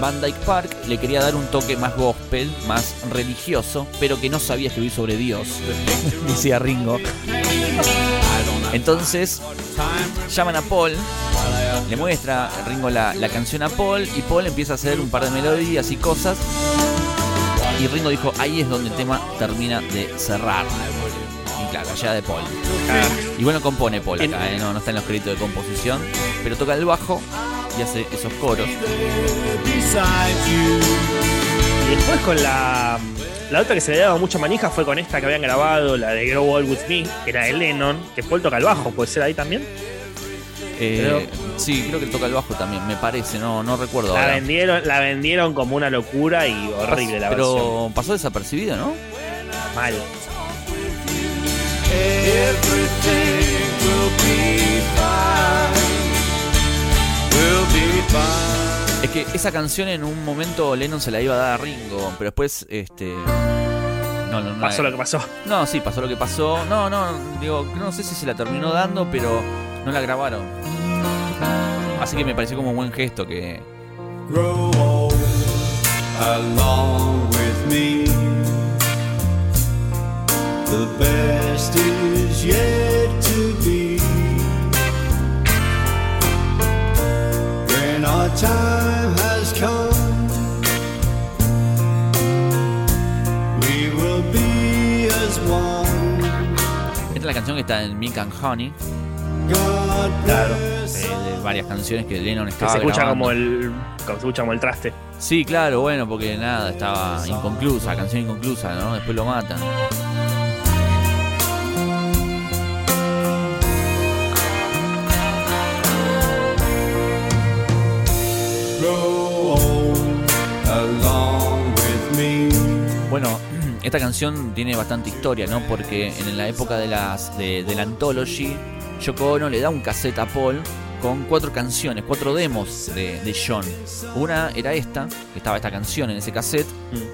[SPEAKER 2] Van Dyke Park le quería dar un toque más gospel, más religioso, pero que no sabía escribir sobre Dios, (laughs) decía Ringo. Entonces llaman a Paul, le muestra Ringo la, la canción a Paul y Paul empieza a hacer un par de melodías y cosas. Y Ringo dijo, ahí es donde el tema termina de cerrar. Y claro, allá de Paul. Y bueno, compone Paul acá, ¿eh? no, no está en los créditos de composición, pero toca el bajo y hace esos coros.
[SPEAKER 3] Y después con la. La otra que se le daba mucha manija fue con esta que habían grabado, la de Grow All With Me, que era de Lennon, que Paul toca el bajo, ¿puede ser ahí también?
[SPEAKER 2] Eh, sí, creo que toca el bajo también, me parece, no, no recuerdo
[SPEAKER 3] La
[SPEAKER 2] ahora.
[SPEAKER 3] vendieron, la vendieron como una locura y horrible la versión.
[SPEAKER 2] Pero pasó desapercibido, ¿no?
[SPEAKER 3] Mal.
[SPEAKER 2] Es que esa canción en un momento Lennon se la iba a dar a Ringo, pero después, este... No, no, no.
[SPEAKER 3] Pasó lo que pasó.
[SPEAKER 2] No, sí, pasó lo que pasó. No, no, digo, no sé si se la terminó dando, pero no la grabaron. Así que me pareció como un buen gesto que...
[SPEAKER 4] Grow old along with me. The best is yet to be. When our time has come, we will be as one.
[SPEAKER 2] Esta es la canción que está en Milk and Honey,
[SPEAKER 3] Claro.
[SPEAKER 2] eh, de varias canciones que Lennon
[SPEAKER 3] Que
[SPEAKER 2] estaba
[SPEAKER 3] se escucha
[SPEAKER 2] grabando.
[SPEAKER 3] como el. Como se escucha como el traste.
[SPEAKER 2] Sí, claro, bueno, porque nada, estaba inconclusa, canción inconclusa, ¿no? Después lo matan. Bueno, (clears throat) esta canción tiene bastante historia, ¿no? Porque en la época de las de, del Anthology, Yoko Ono le da un cassette a Paul con cuatro canciones, cuatro demos de, de John. Una era esta, que estaba esta canción en ese cassette.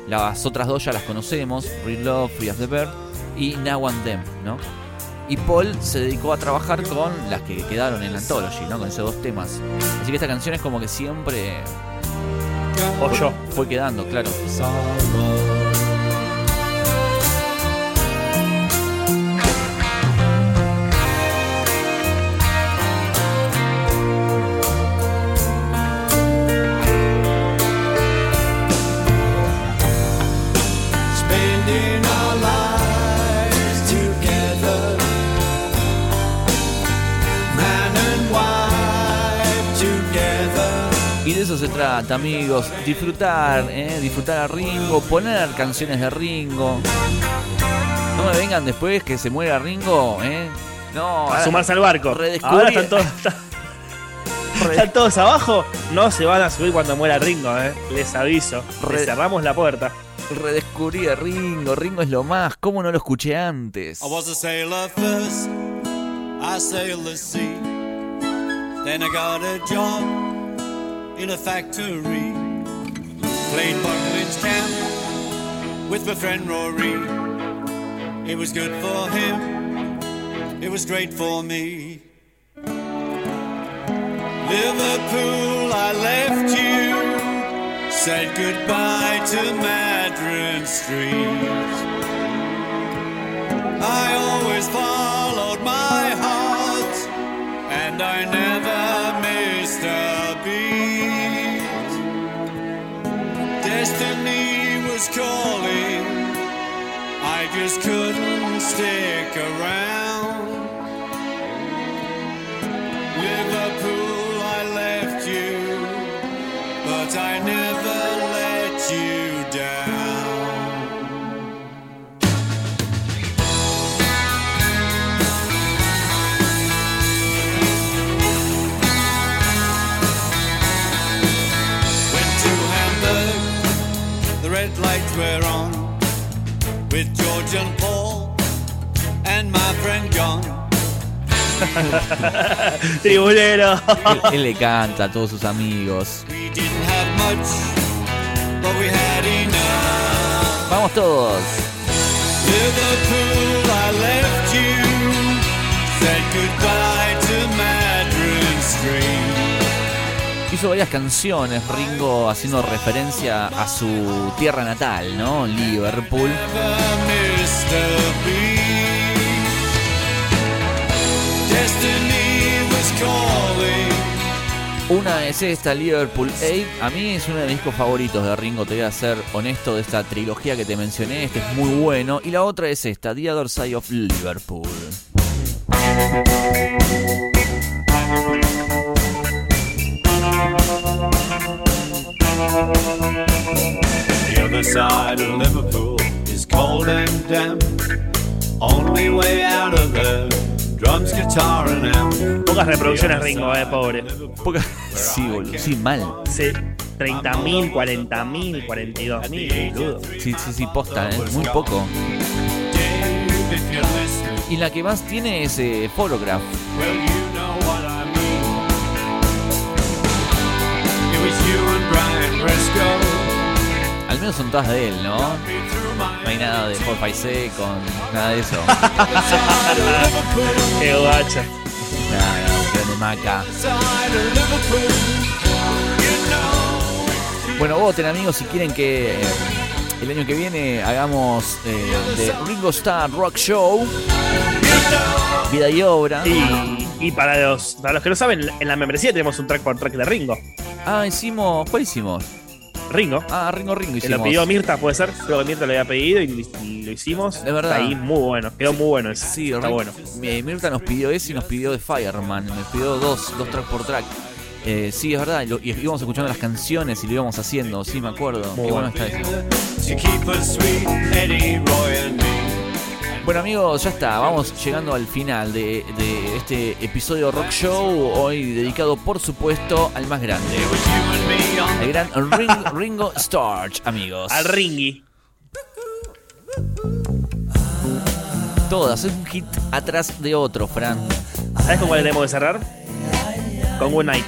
[SPEAKER 2] Las otras dos ya las conocemos, Real Love, Free as the Bird y Now and Them, ¿no? Y Paul se dedicó a trabajar con las que quedaron en la Anthology, ¿no? Con esos dos temas. Así que esta canción es como que siempre
[SPEAKER 3] O yo.
[SPEAKER 2] fue quedando, claro. Eso se trata, amigos. Disfrutar, ¿eh? disfrutar a Ringo, poner canciones de Ringo. No me vengan después que se muera Ringo, ¿eh? No,
[SPEAKER 3] A sumarse al barco. Ahora están todos, (laughs) están todos abajo. No se van a subir cuando muera Ringo, eh. Les aviso. Les cerramos la puerta.
[SPEAKER 2] redescubrí a Ringo. Ringo es lo más. ¿Cómo no lo escuché antes?
[SPEAKER 4] I was a sailor first. I sailed the sea. Then I got a job in a factory. Played Buckland's camp with my friend Rory. It was good for him. It was great for me. Liverpool, I left you. Said goodbye to Madron Street. I always followed my heart, and I never Just couldn't stick around. With George and Paul and my friend John. (laughs)
[SPEAKER 3] Tribulero.
[SPEAKER 2] Él, él le canta a todos sus amigos.
[SPEAKER 4] We didn't have much, but we had enough.
[SPEAKER 2] Vamos todos.
[SPEAKER 4] Liverpool, I left you, said goodbye to Madron Street.
[SPEAKER 2] Hizo varias canciones, Ringo haciendo referencia a su tierra natal, ¿no? Liverpool. Una es esta, Liverpool 8. A mí es uno de mis discos favoritos de Ringo, te voy a ser honesto, de esta trilogía que te mencioné. Este es muy bueno. Y la otra es esta, The Other Side of Liverpool.
[SPEAKER 6] The other side of Liverpool is cold and damp. Only way out of there, drums, guitar, and amp.
[SPEAKER 3] Pocas reproducciones Ringo, eh, pobre.
[SPEAKER 2] Poca- Sí, boludo. Sí, mal.
[SPEAKER 3] Sí. 30.000, 40.000, 42.000, boludo.
[SPEAKER 2] Sí, sí, sí, posta, ¿eh? Muy poco. Y la que más tiene es eh, Photograph. Al menos son todas de él, ¿no? No hay nada de 456 con nada de eso. (laughs)
[SPEAKER 3] Qué guacha.
[SPEAKER 2] Nada, no, grande maca. Bueno, voten amigos si quieren que eh, el año que viene hagamos eh, de Ringo Starr Rock Show. Vida y obra.
[SPEAKER 3] Y, y para, los, para los que no saben, en la membresía tenemos un track por track de Ringo.
[SPEAKER 2] Ah, hicimos. ¿Cuál hicimos?
[SPEAKER 3] Ringo.
[SPEAKER 2] Ah, Ringo Ringo
[SPEAKER 3] Que lo pidió Mirta, puede ser. Creo que Mirta lo había pedido y, y lo hicimos.
[SPEAKER 2] De verdad.
[SPEAKER 3] Está ahí muy bueno. Quedó muy bueno ese.
[SPEAKER 2] Sí,
[SPEAKER 3] Está bueno.
[SPEAKER 2] Mirta nos pidió ese y nos pidió de Fireman. Me pidió dos, dos track por track. Eh, sí, es verdad. Lo- y íbamos escuchando las canciones y lo íbamos haciendo. Sí, me acuerdo.
[SPEAKER 3] Muy
[SPEAKER 2] Qué bueno
[SPEAKER 3] bueno.
[SPEAKER 2] está eso. Bueno amigos, ya está, vamos llegando al final de, de este episodio Rock Show, hoy dedicado por supuesto al más grande, el gran Ring- Ringo Starr, amigos.
[SPEAKER 3] Al Ringy.
[SPEAKER 2] Todas, es un hit atrás de otro, Fran.
[SPEAKER 3] ¿Sabes con cuál tenemos que cerrar? Con Good Night.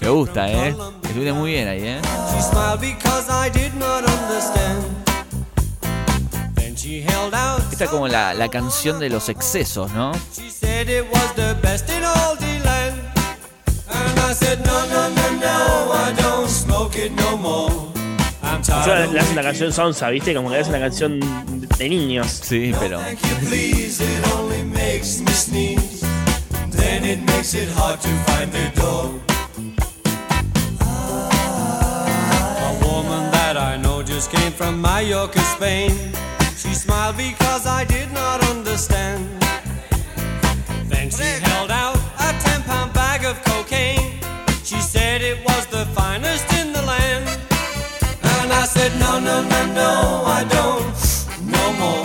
[SPEAKER 2] Me gusta, eh. Estuviste muy bien ahí, eh. Esta es como la, la canción de los excesos, ¿no?
[SPEAKER 4] She said it was the best in all the land. And I said, no, no, no, no, I don't smoke it no more. I'm
[SPEAKER 3] Yo
[SPEAKER 4] tired
[SPEAKER 3] le una canción sonsa, ¿viste? Como que es una canción de niños.
[SPEAKER 2] Sí, pero...
[SPEAKER 4] Thank you, please, it only makes me sneeze. Then it makes it hard to find the door. A woman that I know just came from Mallorca, Spain. Smiled because I did not understand. Then she held out a ten pound bag of cocaine. She said it was the finest in the land. And I said, No, no, no, no, I don't. No more.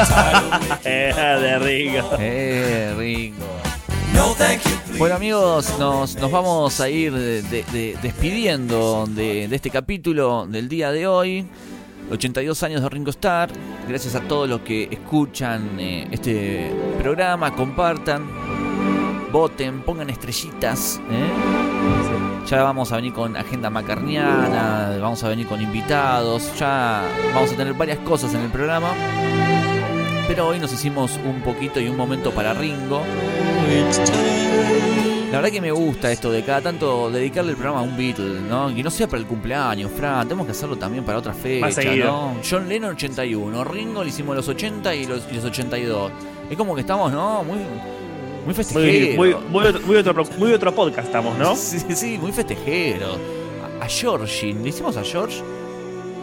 [SPEAKER 4] (laughs)
[SPEAKER 3] Eh, de Ringo.
[SPEAKER 2] Eh, Ringo.
[SPEAKER 4] No, thank you.
[SPEAKER 2] Bueno amigos, nos, nos vamos a ir de- de- despidiendo de, de este capítulo del día de hoy. 82 años de Ringo Starr. Gracias a todos los que escuchan eh, este programa, compartan, voten, pongan estrellitas. ¿eh? Ya vamos a venir con agenda macarniana, vamos a venir con invitados, ya vamos a tener varias cosas en el programa. Pero hoy nos hicimos un poquito y un momento para Ringo. La verdad que me gusta esto de cada tanto dedicarle el programa a un Beatle, ¿no? Que no sea para el cumpleaños, Fran, tenemos que hacerlo también para otra fecha. ¿no? John Lennon 81, Ringo le hicimos los 80 y los, y los 82. Es como que estamos, ¿no? Muy, muy festejeros.
[SPEAKER 3] muy, muy otro, muy, otro, muy otro podcast estamos, ¿no?
[SPEAKER 2] Sí, sí, muy festejeros. A, a Georgie, ¿le hicimos a George?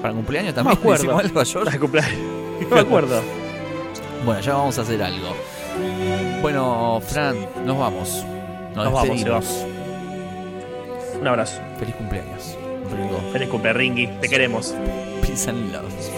[SPEAKER 2] ¿Para el cumpleaños
[SPEAKER 3] No me
[SPEAKER 2] también? ¿Le
[SPEAKER 3] acuerdo.
[SPEAKER 2] hicimos algo a George?
[SPEAKER 3] Para cumpleaños. (laughs) No me acuerdo.
[SPEAKER 2] Bueno, ya vamos a hacer algo. Bueno, Fran, nos vamos. Nos,
[SPEAKER 3] Nos vamos,
[SPEAKER 2] Sebas.
[SPEAKER 3] Un abrazo.
[SPEAKER 2] Feliz cumpleaños, Ringo.
[SPEAKER 3] Feliz cumpleaños, Ringy. Te queremos.
[SPEAKER 2] Peace and love.
[SPEAKER 4] Sí.